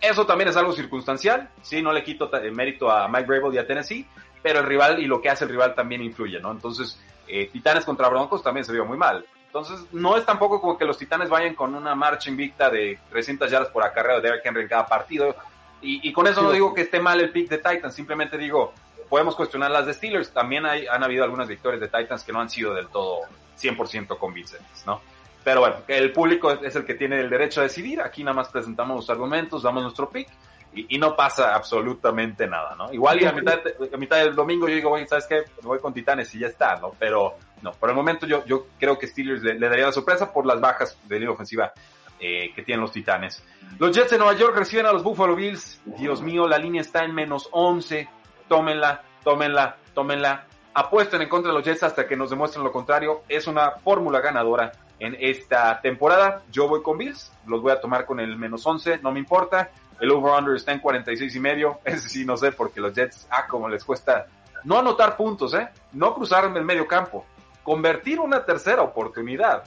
eso también es algo circunstancial, sí, no le quito mérito a Mike Brable y a Tennessee, pero el rival y lo que hace el rival también influye, ¿no? Entonces, eh, Titanes contra Broncos también se vio muy mal. Entonces, no es tampoco como que los Titanes vayan con una marcha invicta de 300 yardas por acarreo de Derrick Henry en cada partido. Y, y con eso no digo que esté mal el pick de Titans, simplemente digo, podemos cuestionar las de Steelers. También hay, han habido algunas victorias de Titans que no han sido del todo 100% convincentes, ¿no? Pero bueno, el público es el que tiene el derecho a decidir. Aquí nada más presentamos los argumentos, damos nuestro pick y, no pasa absolutamente nada, ¿no? Igual y a mitad, a mitad del domingo yo digo, oye, ¿sabes qué? Me voy con Titanes y ya está, ¿no? Pero no, por el momento yo, yo creo que Steelers le, le daría la sorpresa por las bajas de línea ofensiva eh, que tienen los Titanes. Los Jets de Nueva York reciben a los Buffalo Bills. Dios mío, la línea está en menos 11. Tómenla, tómenla, tómenla. Apuesten en contra de los Jets hasta que nos demuestren lo contrario. Es una fórmula ganadora en esta temporada. Yo voy con Bills, los voy a tomar con el menos 11, no me importa. El over-under está en 46 y medio. Ese sí, no sé, porque los Jets, ah, como les cuesta no anotar puntos, ¿eh? No cruzar en el medio campo. Convertir una tercera oportunidad.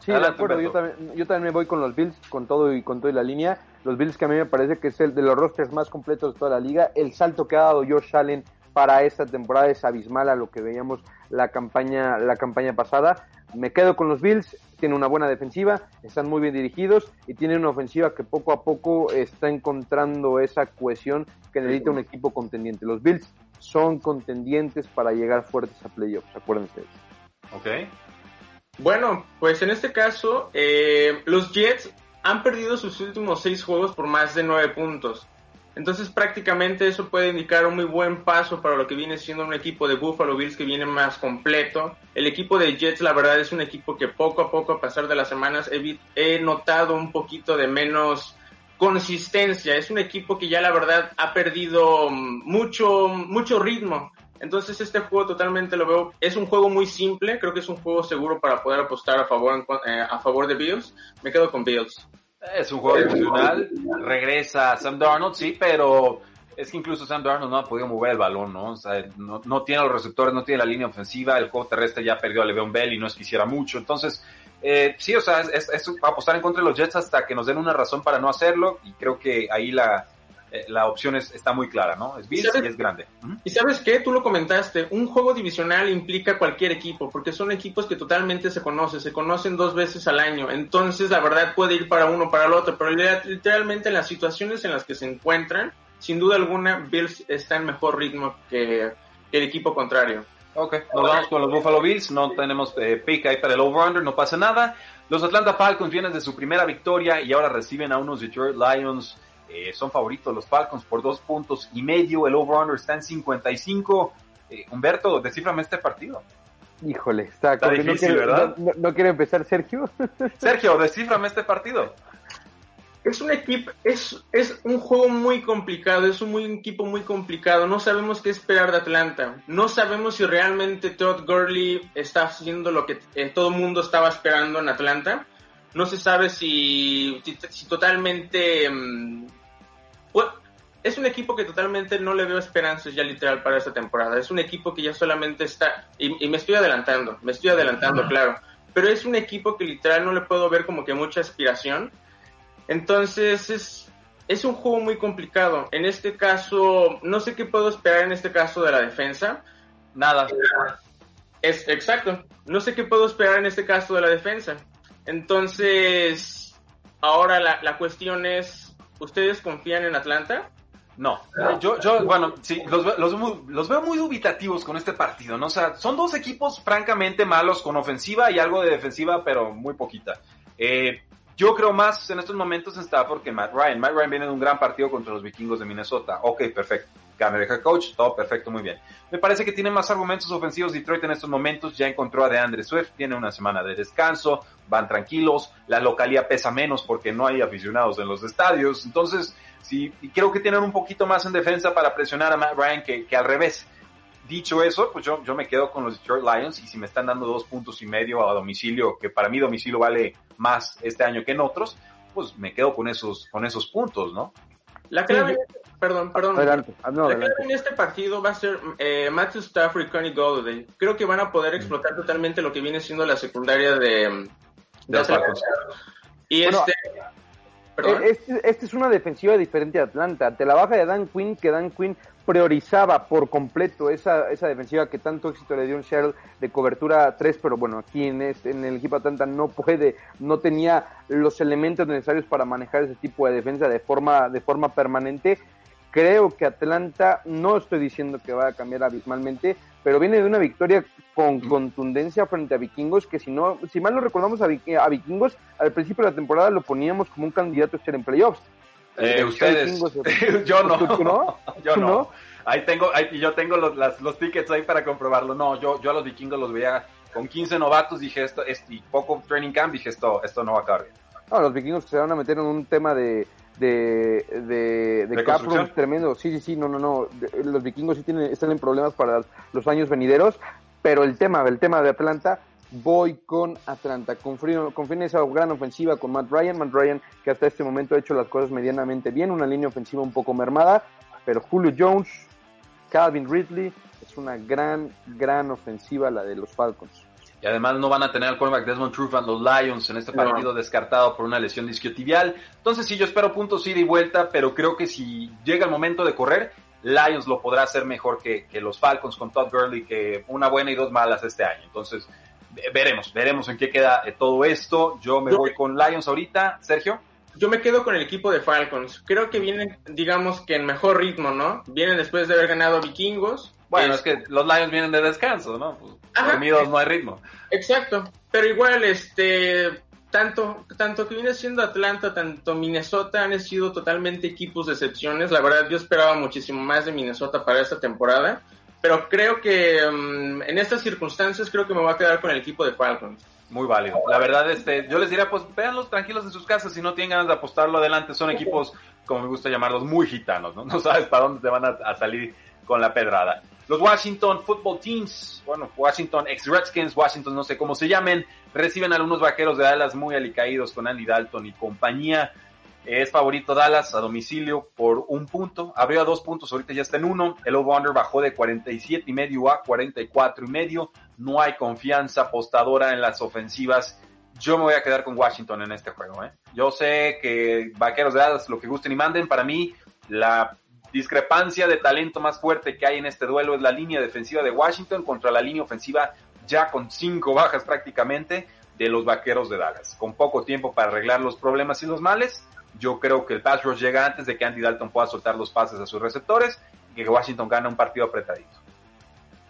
Sí, de acuerdo. Yo también, yo también me voy con los Bills, con todo y con toda la línea. Los Bills que a mí me parece que es el de los rosters más completos de toda la liga. El salto que ha dado Josh Allen para esta temporada es abismal a lo que veíamos la campaña, la campaña pasada. Me quedo con los Bills, tienen una buena defensiva, están muy bien dirigidos y tienen una ofensiva que poco a poco está encontrando esa cohesión que necesita un equipo contendiente. Los Bills son contendientes para llegar fuertes a playoffs, acuérdense. Ok. Bueno, pues en este caso, eh, los Jets han perdido sus últimos seis juegos por más de nueve puntos. Entonces prácticamente eso puede indicar un muy buen paso para lo que viene siendo un equipo de Buffalo Bills que viene más completo. El equipo de Jets la verdad es un equipo que poco a poco a pasar de las semanas he, notado un poquito de menos consistencia. Es un equipo que ya la verdad ha perdido mucho, mucho ritmo. Entonces este juego totalmente lo veo, es un juego muy simple, creo que es un juego seguro para poder apostar a favor, eh, a favor de Bills. Me quedo con Bills. Es un juego emocional, regresa Sam Darnold, sí, pero es que incluso Sam Darnold no ha podido mover el balón, ¿no? O sea, no, no tiene los receptores, no tiene la línea ofensiva, el juego terrestre ya perdió a Le'Veon Bell y no es que hiciera mucho, entonces, eh, sí, o sea, es, es, apostar en contra de los Jets hasta que nos den una razón para no hacerlo y creo que ahí la, la opción es, está muy clara, ¿no? Es Bills y es grande. ¿Mm? Y sabes qué, tú lo comentaste, un juego divisional implica cualquier equipo, porque son equipos que totalmente se conocen, se conocen dos veces al año, entonces la verdad puede ir para uno para el otro, pero literalmente en las situaciones en las que se encuentran, sin duda alguna, Bills está en mejor ritmo que, que el equipo contrario. Ok, nos vamos con los Buffalo Bills, no tenemos eh, pick ahí para el over-under, no pasa nada. Los Atlanta Falcons vienen de su primera victoria y ahora reciben a unos Detroit Lions eh, son favoritos los Falcons por dos puntos y medio. El over-under está en 55. Eh, Humberto, desciframe este partido. Híjole, está, está difícil, no quiere, ¿verdad? No, no, quiere empezar Sergio. Sergio, desciframe este partido. Es un equipo, es, es un juego muy complicado, es un, muy, un equipo muy complicado. No sabemos qué esperar de Atlanta. No sabemos si realmente Todd Gurley está haciendo lo que eh, todo el mundo estaba esperando en Atlanta. No se sabe si, si, si totalmente es un equipo que totalmente no le veo esperanzas ya literal para esta temporada. Es un equipo que ya solamente está, y, y me estoy adelantando, me estoy adelantando, claro, pero es un equipo que literal no le puedo ver como que mucha aspiración. Entonces es, es un juego muy complicado. En este caso, no sé qué puedo esperar en este caso de la defensa. Nada. Es exacto. No sé qué puedo esperar en este caso de la defensa. Entonces, ahora la, la cuestión es, ¿ustedes confían en Atlanta? No, yo, yo, bueno, sí, los, los, los, veo muy dubitativos con este partido, ¿no? O sea, son dos equipos francamente malos con ofensiva y algo de defensiva, pero muy poquita. Eh, yo creo más en estos momentos en Stafford que Matt Ryan. Matt Ryan viene de un gran partido contra los vikingos de Minnesota. Ok, perfecto. Cambio de head coach, todo perfecto, muy bien. Me parece que tiene más argumentos ofensivos Detroit en estos momentos. Ya encontró a DeAndre Swift, tiene una semana de descanso, van tranquilos, la localía pesa menos porque no hay aficionados en los estadios. Entonces, sí, y creo que tienen un poquito más en defensa para presionar a Matt Ryan que, que al revés. Dicho eso, pues yo, yo me quedo con los Detroit Lions y si me están dando dos puntos y medio a domicilio, que para mí domicilio vale más este año que en otros, pues me quedo con esos, con esos puntos, ¿no? La clave, sí. Perdón, perdón. Adelante. Ah, no, la adelante. en este partido va a ser eh, Matthew Stafford y Connie Golladay. Creo que van a poder explotar totalmente lo que viene siendo la secundaria de, de Falcons. Y Bueno, este, perdón. Esta este es una defensiva diferente a Atlanta. Te la baja de Dan Quinn, que Dan Quinn priorizaba por completo esa, esa defensiva que tanto éxito le dio en Seattle de cobertura 3, pero bueno, aquí en, este, en el equipo Atlanta no puede, no tenía los elementos necesarios para manejar ese tipo de defensa de forma, de forma permanente. Creo que Atlanta, no estoy diciendo que va a cambiar abismalmente, pero viene de una victoria con contundencia frente a Vikingos, que si no, si mal no recordamos a, Vikingos, al principio de la temporada lo poníamos como un candidato a estar en playoffs. Eh, ustedes, yo no, no? yo no. Ahí tengo, ahí, yo tengo los, los tickets ahí para comprobarlo. No, yo, yo a los vikingos los veía con 15 novatos, dije esto, y poco training camp, dije esto, esto no va a acabar bien. No, los vikingos se van a meter en un tema de, de, de, de tremendo. Sí, sí, sí, no, no, no. Los vikingos sí tienen, están en problemas para los años venideros, pero el tema, el tema de Atlanta, voy con Atlanta. Confío, confío en esa gran ofensiva con Matt Ryan. Matt Ryan, que hasta este momento ha hecho las cosas medianamente bien, una línea ofensiva un poco mermada, pero Julio Jones, Calvin Ridley, es una gran, gran ofensiva la de los Falcons. Y además no van a tener al quarterback Desmond Trufant los Lions en este partido descartado por una lesión disquiotibial. Entonces sí, yo espero puntos ida y vuelta, pero creo que si llega el momento de correr, Lions lo podrá hacer mejor que, los Falcons con Todd Gurley, que una buena y dos malas este año. Entonces veremos, veremos en qué queda eh, todo esto. Yo me voy con Lions ahorita. Sergio. Yo me quedo con el equipo de Falcons. Creo que vienen, digamos que en mejor ritmo, ¿no? Vienen después de haber ganado Vikingos bueno, es, que los Lions vienen de descanso, ¿no? Dormidos no hay ritmo. Exacto, pero igual, este, tanto, tanto que viene siendo Atlanta, tanto Minnesota han sido totalmente equipos de excepciones. La verdad, yo esperaba muchísimo más de Minnesota para esta temporada, pero creo que mm, en estas circunstancias creo que me voy a quedar con el equipo de Falcons. Muy válido. La verdad, este, yo les diría, pues véanlos tranquilos en sus casas. Si no tienen ganas de apostarlo adelante, son equipos, como me gusta llamarlos, muy gitanos, ¿no? No sabes para dónde te van a salir con la pedrada. Los Washington Football Teams, bueno, Washington ex-Redskins, Washington no sé cómo se llamen, reciben a algunos vaqueros de Dallas muy alicaídos con Andy Dalton y compañía. Es favorito Dallas a domicilio por un punto. Abrió a dos puntos, ahorita ya está en uno. El over bajó de 47 y medio a 44 y medio. No hay confianza apostadora en las ofensivas. Yo me voy a quedar con Washington en este juego. ¿eh? Yo sé que vaqueros de Dallas, lo que gusten y manden, para mí la discrepancia de talento más fuerte que hay en este duelo es la línea defensiva de Washington contra la línea ofensiva ya con cinco bajas prácticamente de los vaqueros de Dallas. Con poco tiempo para arreglar los problemas y los males, yo creo que el pass llega antes de que Andy Dalton pueda soltar los pases a sus receptores y que Washington gana un partido apretadito.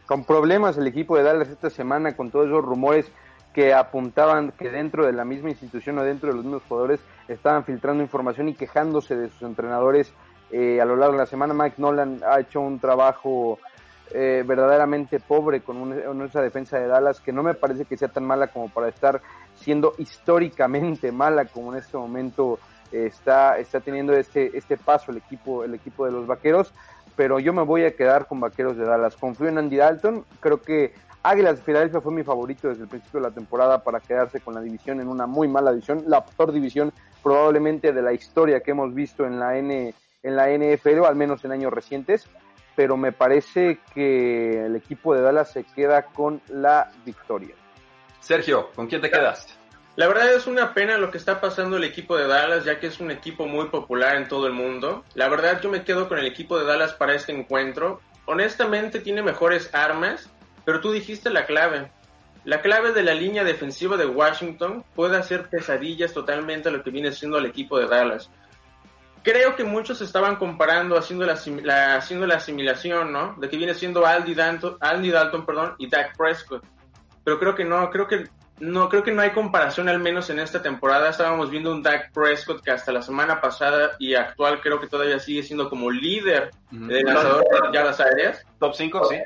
Con problemas el equipo de Dallas esta semana con todos esos rumores que apuntaban que dentro de la misma institución o dentro de los mismos jugadores estaban filtrando información y quejándose de sus entrenadores eh, a lo largo de la semana. Mike Nolan ha hecho un trabajo eh, verdaderamente pobre con esa defensa de Dallas que no me parece que sea tan mala como para estar siendo históricamente mala como en este momento eh, está, está teniendo este, este paso el equipo, el equipo de los vaqueros. Pero yo me voy a quedar con vaqueros de Dallas. Confío en Andy Dalton. Creo que Águilas de Filadelfia fue mi favorito desde el principio de la temporada para quedarse con la división en una muy mala división, la peor división probablemente de la historia que hemos visto en la N, en la NFL, o al menos en años recientes, pero me parece que el equipo de Dallas se queda con la victoria. Sergio, ¿con quién te quedas? La verdad es una pena lo que está pasando el equipo de Dallas, ya que es un equipo muy popular en todo el mundo. La verdad yo me quedo con el equipo de Dallas para este encuentro. Honestamente tiene mejores armas, pero tú dijiste la clave. La clave de la línea defensiva de Washington puede hacer pesadillas totalmente a lo que viene siendo el equipo de Dallas creo que muchos estaban comparando, haciendo la, haciendo la asimilación, ¿no? De que viene siendo Aldi Dalton, Andy Dalton, perdón, y Dak Prescott. Pero creo que no, creo que no, creo que no hay comparación al menos en esta temporada. Estábamos viendo un Dak Prescott que hasta la semana pasada y actual creo que todavía sigue siendo como líder de lanzador de yardas aéreas. Top 5, sí.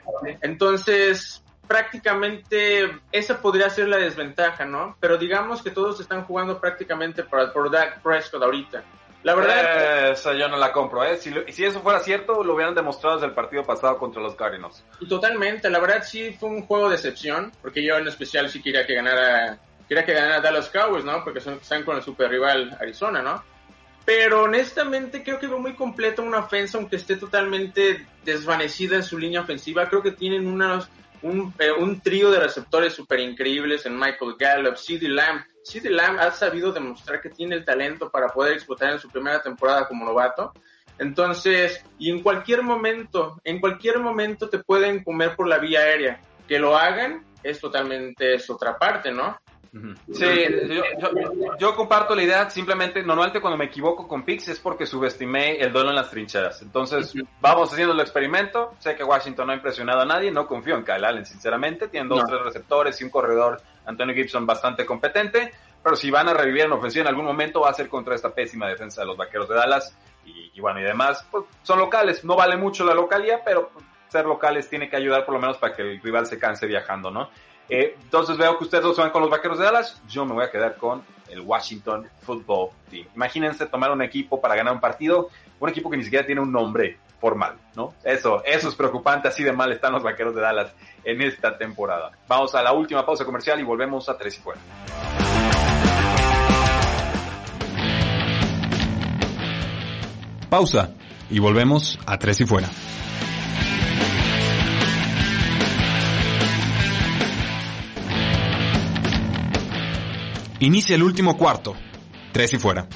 Entonces, prácticamente esa podría ser la desventaja, ¿no? Pero digamos que todos están jugando prácticamente por, por Dak Prescott ahorita. La verdad. Esa yo no la compro, ¿eh? Si, si, eso fuera cierto, lo hubieran demostrado desde el partido pasado contra los Cardinals. Totalmente, la verdad sí fue un juego de excepción, porque yo en especial sí quería que ganara, quería que ganara Dallas Cowboys, ¿no? Porque son, están con el super rival Arizona, ¿no? Pero honestamente creo que fue muy completo una ofensa, aunque esté totalmente desvanecida en su línea ofensiva. Creo que tienen unos, un, eh, un trío de receptores súper increíbles en Michael Gallup, CeeDee Lamb, CD Lamb ha sabido demostrar que tiene el talento para poder explotar en su primera temporada como novato. Entonces, y en cualquier momento, en cualquier momento te pueden comer por la vía aérea. Que lo hagan es totalmente es otra parte, ¿no? Sí, yo, comparto la idea, simplemente normalmente cuando me equivoco con Pix es porque subestimé el duelo en las trincheras. Entonces, vamos haciendo el experimento. Sé que Washington no ha impresionado a nadie, no confío en Kyle Allen, sinceramente. Tienen dos, tres receptores y un corredor, Antonio Gibson, bastante competente. Pero si van a revivir en ofensiva en algún momento, va a ser contra esta pésima defensa de los vaqueros de Dallas. Y, bueno, y además, pues, son locales. No vale mucho la localía, pero ser locales tiene que ayudar por lo menos para que el rival se canse viajando, ¿no? Eh, entonces veo que ustedes dos van con los Vaqueros de Dallas, yo me voy a quedar con el Washington Football Team. Imagínense tomar un equipo para ganar un partido, un equipo que ni siquiera tiene un nombre formal, ¿no? Eso, eso es preocupante, así de mal están los Vaqueros de Dallas en esta temporada. Vamos a la última pausa comercial y volvemos a Tres y Fuera. Pausa y volvemos a Tres y Fuera. Inicia el último cuarto. Tres y fuera.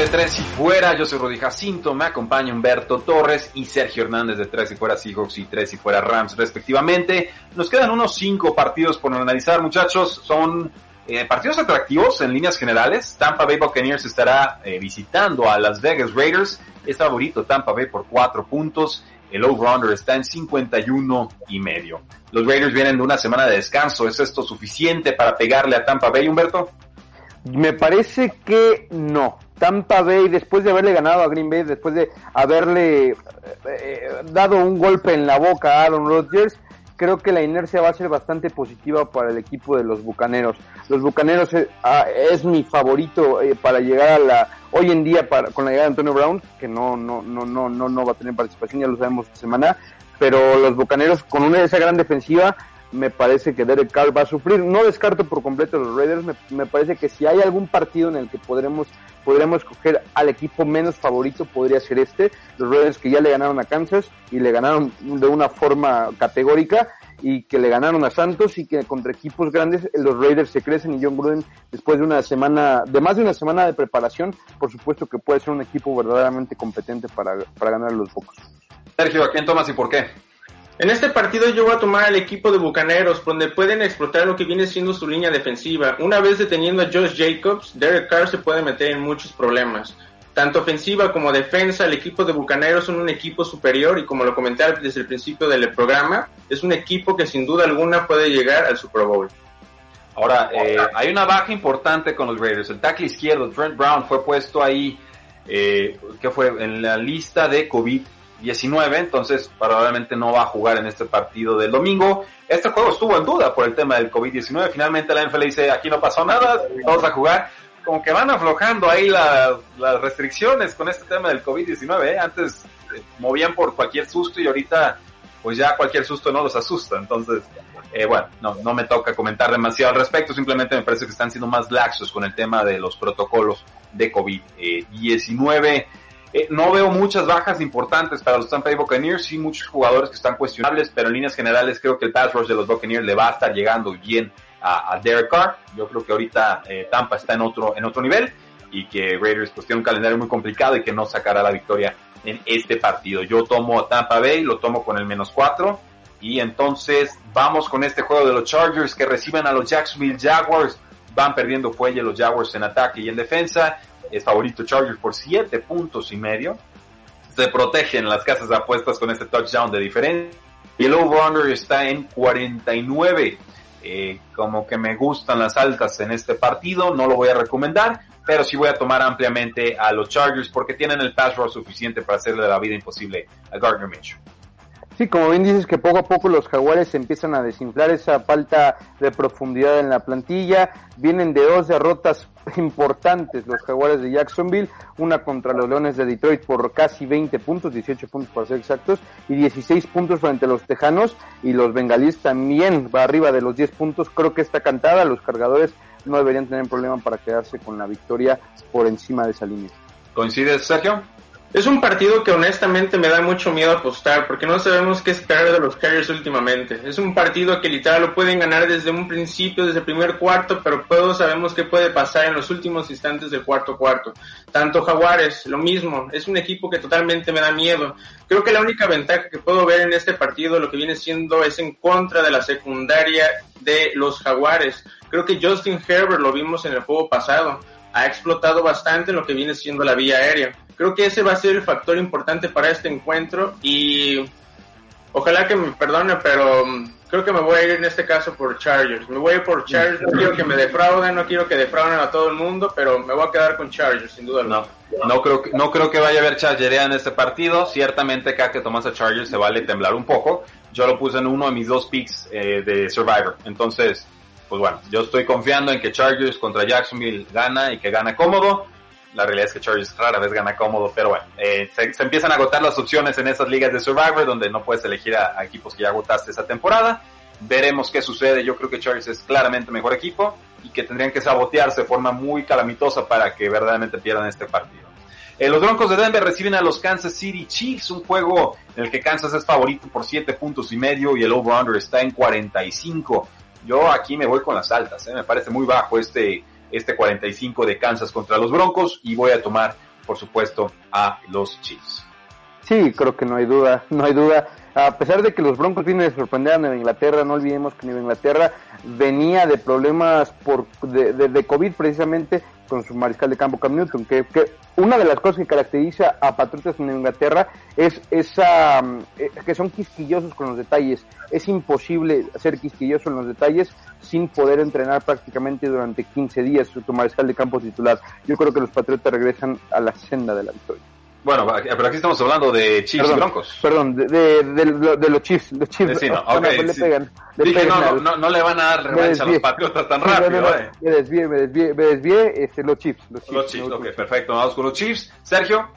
De Tres y Fuera, yo soy Rudy Jacinto, me acompaña Humberto Torres y Sergio Hernández de Tres y Fuera Seahawks y Tres y Fuera Rams respectivamente. Nos quedan unos cinco partidos por analizar muchachos, son eh, partidos atractivos en líneas generales. Tampa Bay Buccaneers estará eh, visitando a Las Vegas Raiders. Es favorito Tampa Bay por cuatro puntos. El over-under está en 51 y medio. Los Raiders vienen de una semana de descanso. ¿Es esto suficiente para pegarle a Tampa Bay, Humberto? Me parece que no. Tampa Bay, después de haberle ganado a Green Bay, después de haberle eh, dado un golpe en la boca a Aaron Rodgers, creo que la inercia va a ser bastante positiva para el equipo de los Bucaneros. Los Bucaneros es, ah, mi favorito eh, para llegar a la hoy en día para, con la llegada de Antonio Brown, que no no no no no no va a tener participación, ya lo sabemos esta semana, pero los Bucaneros con una de esa gran defensiva me parece que Derek Carr va a sufrir. No descarto por completo los Raiders, me, me parece que si hay algún partido en el que podremos podríamos escoger al equipo menos favorito, podría ser este, los Raiders que ya le ganaron a Kansas y le ganaron de una forma categórica y que le ganaron a Santos y que contra equipos grandes los Raiders se crecen y John Gruden después de una semana, de más de una semana de preparación, por supuesto que puede ser un equipo verdaderamente competente para, para ganar los pocos. Sergio, ¿a quién tomas y por qué? En este partido yo voy a tomar al equipo de Bucaneros, donde pueden explotar lo que viene siendo su línea defensiva. Una vez deteniendo a Josh Jacobs, Derek Carr se puede meter en muchos problemas. Tanto ofensiva como defensa, el equipo de Bucaneros son un equipo superior y como lo comenté desde el principio del programa, es un equipo que sin duda alguna puede llegar al Super Bowl. Ahora, eh, hay una baja importante con los Raiders. El tackle izquierdo, Trent Brown, fue puesto ahí, eh, que fue en la lista de COVID 19, entonces probablemente no va a jugar en este partido del domingo. Este juego estuvo en duda por el tema del COVID-19, finalmente la NFL dice, aquí no pasó nada, vamos a jugar. Como que van aflojando ahí las restricciones con este tema del COVID-19, ¿eh? antes eh, movían por cualquier susto y ahorita pues ya cualquier susto no los asusta, entonces eh, bueno, no, me toca comentar demasiado al respecto, simplemente me parece que están siendo más laxos con el tema de los protocolos de COVID-19. Eh, no veo muchas bajas importantes para los Tampa Bay Buccaneers, sí muchos jugadores que están cuestionables, pero en líneas generales creo que el pass rush de los Buccaneers le va a estar llegando bien a, Derek Carr. Yo creo que ahorita eh, Tampa está en otro, en otro nivel y que Raiders pues tiene un calendario muy complicado y que no sacará la victoria en este partido. Yo tomo a Tampa Bay, lo tomo con el menos cuatro y entonces vamos con este juego de los Chargers que reciben a los Jacksonville Jaguars. Van perdiendo fuelle los Jaguars en ataque y en defensa es favorito Chargers por 7 puntos y medio. Se protegen las casas de apuestas con este touchdown de diferencia. Y el over-under está en 49. Eh, como que me gustan las altas en este partido, no lo voy a recomendar, pero sí voy a tomar ampliamente a los Chargers porque tienen el pass rush suficiente para hacerle la vida imposible a Gardner Mitchell. Sí, como bien dices que poco a poco los jaguares empiezan a desinflar esa falta de profundidad en la plantilla. Vienen de dos derrotas importantes los jaguares de Jacksonville, una contra los Leones de Detroit por casi 20 puntos, 18 puntos para ser exactos, y 16 puntos frente a los Tejanos y los Bengalíes también va arriba de los 10 puntos. Creo que está cantada, los cargadores no deberían tener problema para quedarse con la victoria por encima de esa línea. ¿Coincides, Sergio? Es un partido que honestamente me da mucho miedo apostar porque no sabemos qué esperar de los Carriers últimamente. Es un partido que literal lo pueden ganar desde un principio, desde el primer cuarto, pero todos sabemos qué puede pasar en los últimos instantes del cuarto cuarto. Tanto Jaguares, lo mismo, es un equipo que totalmente me da miedo. Creo que la única ventaja que puedo ver en este partido lo que viene siendo es en contra de la secundaria de los Jaguares. Creo que Justin Herbert lo vimos en el juego pasado. Ha explotado bastante lo que viene siendo la vía aérea Creo que ese va a ser el factor importante para este encuentro y ojalá que me perdone, pero mm, creo que me voy a ir en este caso por Chargers. Me voy a ir por Chargers, no quiero que me defrauden, no quiero que defrauden a todo el mundo, pero me voy a quedar con Chargers, sin duda No, no creo que, no creo que vaya a haber chargería en este partido. Ciertamente cada que tomas a Chargers se vale temblar un poco. Yo lo puse en uno de mis dos picks eh, de Survivor. Entonces, pues bueno, yo estoy confiando en que Chargers contra Jacksonville gana y que gana cómodo la realidad es que Chargers rara vez gana cómodo, pero bueno, eh, se, empiezan a agotar las opciones en esas ligas de Survivor donde no puedes elegir a, equipos que ya agotaste esa temporada. Veremos qué sucede. Yo creo que Chargers es claramente mejor equipo y que tendrían que sabotearse de forma muy calamitosa para que verdaderamente pierdan este partido. Eh, los Broncos de Denver reciben a los Kansas City Chiefs, un juego en el que Kansas es favorito por 7 puntos y medio y el over-under está en 45. Yo aquí me voy con las altas, ¿eh? me parece muy bajo este este 45 de Kansas contra los Broncos y voy a tomar, por supuesto, a los Chiefs. Sí, creo que no hay duda, no hay duda. A pesar de que los Broncos vienen de sorprender a Nueva Inglaterra, no olvidemos que Nueva Inglaterra venía de problemas por de, de, COVID precisamente con su mariscal de campo Cam Newton, que, que, una de las cosas que caracteriza a Patriotas en Inglaterra es esa mm, eh, que son quisquillosos con los detalles. Es imposible ser quisquilloso en los detalles sin poder entrenar prácticamente durante 15 días su mariscal de campo titular. Yo creo que los Patriotas regresan a la senda de la victoria. Bueno, pero aquí estamos hablando de Chiefs y Broncos. Perdón, de, de, de, los Chiefs. Los Chiefs no, le pegan. no, no, le van a dar revancha a los Patriotas tan rápido. eh. Me desvié, me desvié, me desvié este, los Chiefs. Los Chiefs, los Chiefs ok, perfecto. Vamos con los Chiefs. Sergio.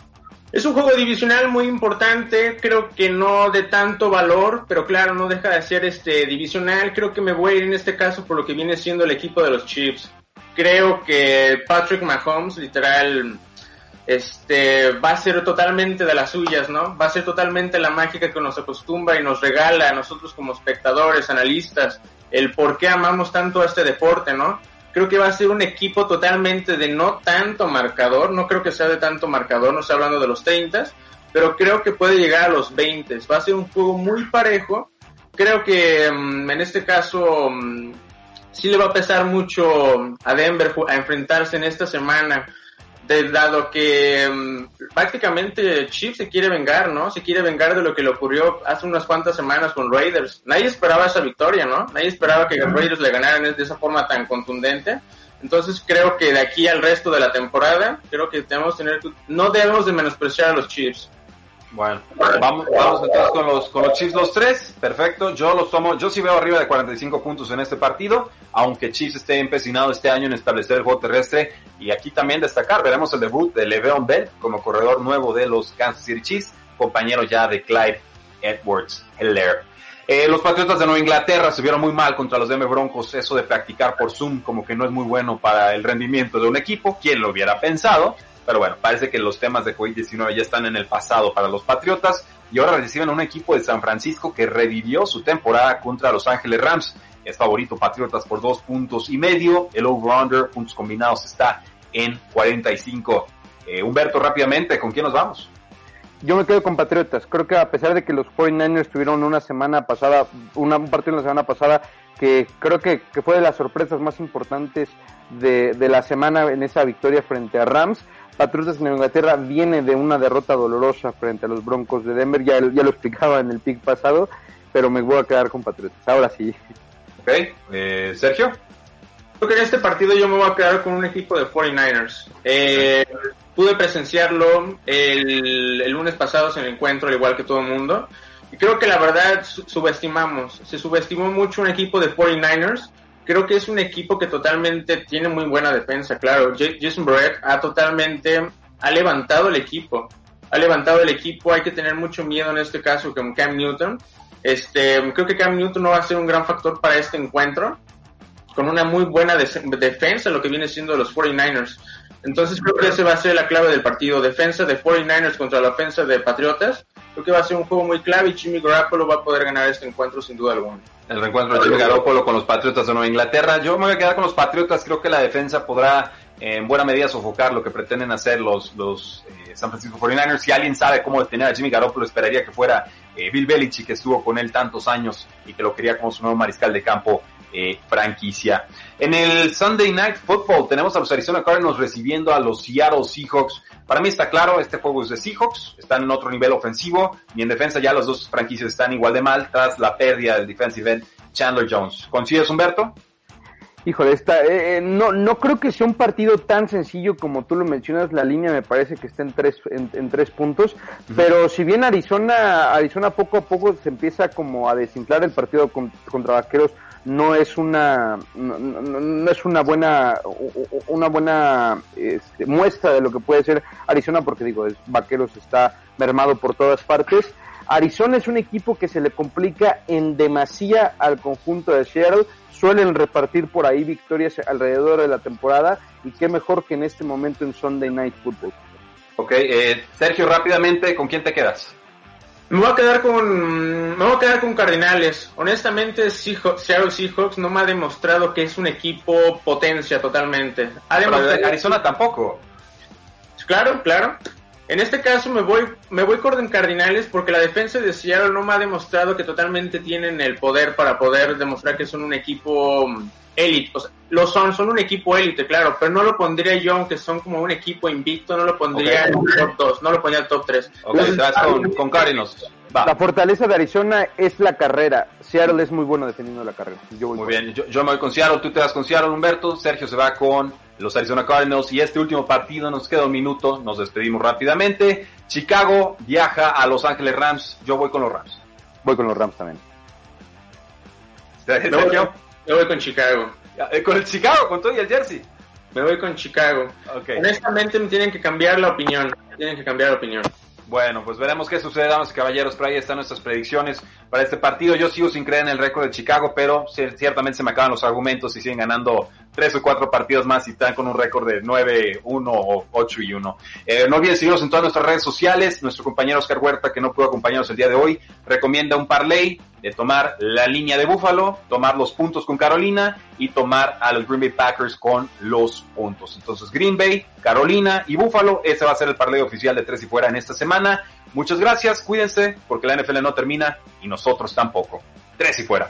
Es un juego divisional muy importante, creo que no de tanto valor, pero claro, no deja de ser este divisional. Creo que me voy a ir en este caso por lo que viene siendo el equipo de los Chiefs. Creo que Patrick Mahomes, literal, este, va a ser totalmente de las suyas, ¿no? Va a ser totalmente la mágica que nos acostumbra y nos regala a nosotros como espectadores, analistas, el por qué amamos tanto a este deporte, ¿no? Creo que va a ser un equipo totalmente de no tanto marcador, no creo que sea de tanto marcador, no estoy hablando de los 30, pero creo que puede llegar a los 20. Va a ser un juego muy parejo. Creo que mm, en este caso mm, sí le va a pesar mucho a Denver a enfrentarse en esta semana dado que um, prácticamente Chiefs se quiere vengar, ¿no? Se quiere vengar de lo que le ocurrió hace unas cuantas semanas con Raiders. Nadie esperaba esa victoria, ¿no? Nadie esperaba que Raiders le ganaran de esa forma tan contundente. Entonces creo que de aquí al resto de la temporada, creo que tenemos que tener, no debemos de menospreciar a los Chiefs. Bueno, vamos, vamos entonces con los, con los Chiefs los tres, perfecto, yo los tomo, yo sí veo arriba de 45 puntos en este partido, aunque Chiefs esté empecinado este año en establecer el juego terrestre, y aquí también destacar, veremos el debut de Le'Veon Bell como corredor nuevo de los Kansas City Chiefs, compañero ya de Clyde Edwards Heller. Eh, los Patriotas de Nueva Inglaterra se vieron muy mal contra los Denver Broncos, eso de practicar por Zoom como que no es muy bueno para el rendimiento de un equipo, ¿quién lo hubiera pensado? Pero bueno, parece que los temas de COVID-19 ya están en el pasado para los Patriotas y ahora reciben un equipo de San Francisco que revivió su temporada contra Los Ángeles Rams. Es favorito Patriotas por dos puntos y medio. El over-under, puntos combinados, está en 45. Eh, Humberto, rápidamente, ¿con quién nos vamos? Yo me quedo con Patriotas. Creo que a pesar de que los 49ers tuvieron una semana pasada, una, un partido la semana pasada que creo que, que, fue de las sorpresas más importantes de, de la semana en esa victoria frente a Rams, Patriotas en Inglaterra viene de una derrota dolorosa frente a los Broncos de Denver, ya, ya lo explicaba en el pick pasado, pero me voy a quedar con Patriotas, ahora sí. Ok, eh, Sergio. Creo que en este partido yo me voy a quedar con un equipo de 49ers. Eh, pude presenciarlo el, el, lunes pasado en el encuentro, al igual que todo el mundo. Y creo que la verdad subestimamos, se subestimó mucho un equipo de 49ers creo que es un equipo que totalmente tiene muy buena defensa, claro. Jason Barrett ha totalmente, ha levantado el equipo, ha levantado el equipo, hay que tener mucho miedo en este caso con Cam Newton. Este, creo que Cam Newton no va a ser un gran factor para este encuentro. con una muy buena defensa, lo que viene siendo los 49ers. Entonces creo que ese va a ser la clave del partido, defensa de 49ers contra la ofensa de Patriotas. Creo que va a ser un juego muy clave y Jimmy Garoppolo va a poder ganar este encuentro sin duda alguna. El reencuentro de Jimmy Garoppolo con los Patriotas de Nueva Inglaterra. Yo me voy a quedar con los Patriotas, creo que la defensa podrá en buena medida sofocar lo que pretenden hacer los, los eh, San Francisco 49ers. Si alguien sabe cómo detener a Jimmy Garoppolo, esperaría que fuera eh, Bill Belichick, que estuvo con él tantos años y que lo quería como su nuevo mariscal de campo eh, franquicia. En el Sunday Night Football tenemos a los Arizona Cardinals recibiendo a los Seattle Seahawks. Para mí está claro, este juego es de Seahawks, están en otro nivel ofensivo y en defensa ya las dos franquicias están igual de mal tras la pérdida del defensive end Chandler Jones. ¿Coincides, Humberto? Híjole, está, eh, eh, no, no creo que sea un partido tan sencillo como tú lo mencionas. La línea me parece que está en tres, en, tres puntos. Pero si bien Arizona, Arizona poco a poco se empieza como a desinflar el partido contra Vaqueros, no es una, no, es una buena, una buena este, muestra de lo que puede ser Arizona, porque digo, es, Vaqueros está mermado por todas partes. Arizona es un equipo que se le complica en demasía al conjunto de Seattle suelen repartir por ahí victorias alrededor de la temporada y qué mejor que en este momento en Sunday Night Football. Ok, eh, Sergio, rápidamente, ¿con quién te quedas? Me voy a quedar con, me voy a quedar con Cardinales. Honestamente, Seahawks, Seattle Seahawks no me ha demostrado que es un equipo potencia totalmente. Arizona tampoco. Claro, claro. En este caso me voy, me voy con Cardinales porque la defensa de Seattle no me ha demostrado que totalmente tienen el poder para poder demostrar que son un equipo élite. O sea, lo son, son un equipo élite, claro, pero no lo pondría yo, aunque son como un equipo invicto, no lo pondría en el top 2, no lo pondría en el top 3. Ok, vas con, con Cardinals. La fortaleza de Arizona es la carrera. Seattle es muy bueno defendiendo la carrera. muy bien, yo, yo, me voy con Seattle, tú te vas con Seattle, Humberto. Sergio se va con los Arizona Cardinals y este último partido nos queda un minuto, nos despedimos rápidamente. Chicago viaja a Los Ángeles Rams, yo voy con los Rams. Voy con los Rams también. Yo voy con Chicago. Eh, con el Chicago, con todo y el jersey. Me voy con Chicago. Honestamente me tienen que cambiar la opinión. Tienen que cambiar la opinión. Bueno, pues veremos qué sucede, damas y caballeros. Por ahí están nuestras predicciones para este partido. Yo sigo sin creer en el récord de Chicago, pero ciertamente se me acaban los argumentos y siguen ganando tres o cuatro partidos más y están con un récord de 9, 1 o 8 y 1. Eh, no olviden seguirnos en todas nuestras redes sociales. Nuestro compañero Oscar Huerta, que no pudo acompañarnos el día de hoy, recomienda un parlay de tomar la línea de Búfalo, tomar los puntos con Carolina y tomar a los Green Bay Packers con los puntos. Entonces Green Bay, Carolina y Búfalo, ese va a ser el parlay oficial de tres y fuera en esta semana. Muchas gracias, cuídense porque la NFL no termina y nosotros tampoco. Tres y fuera.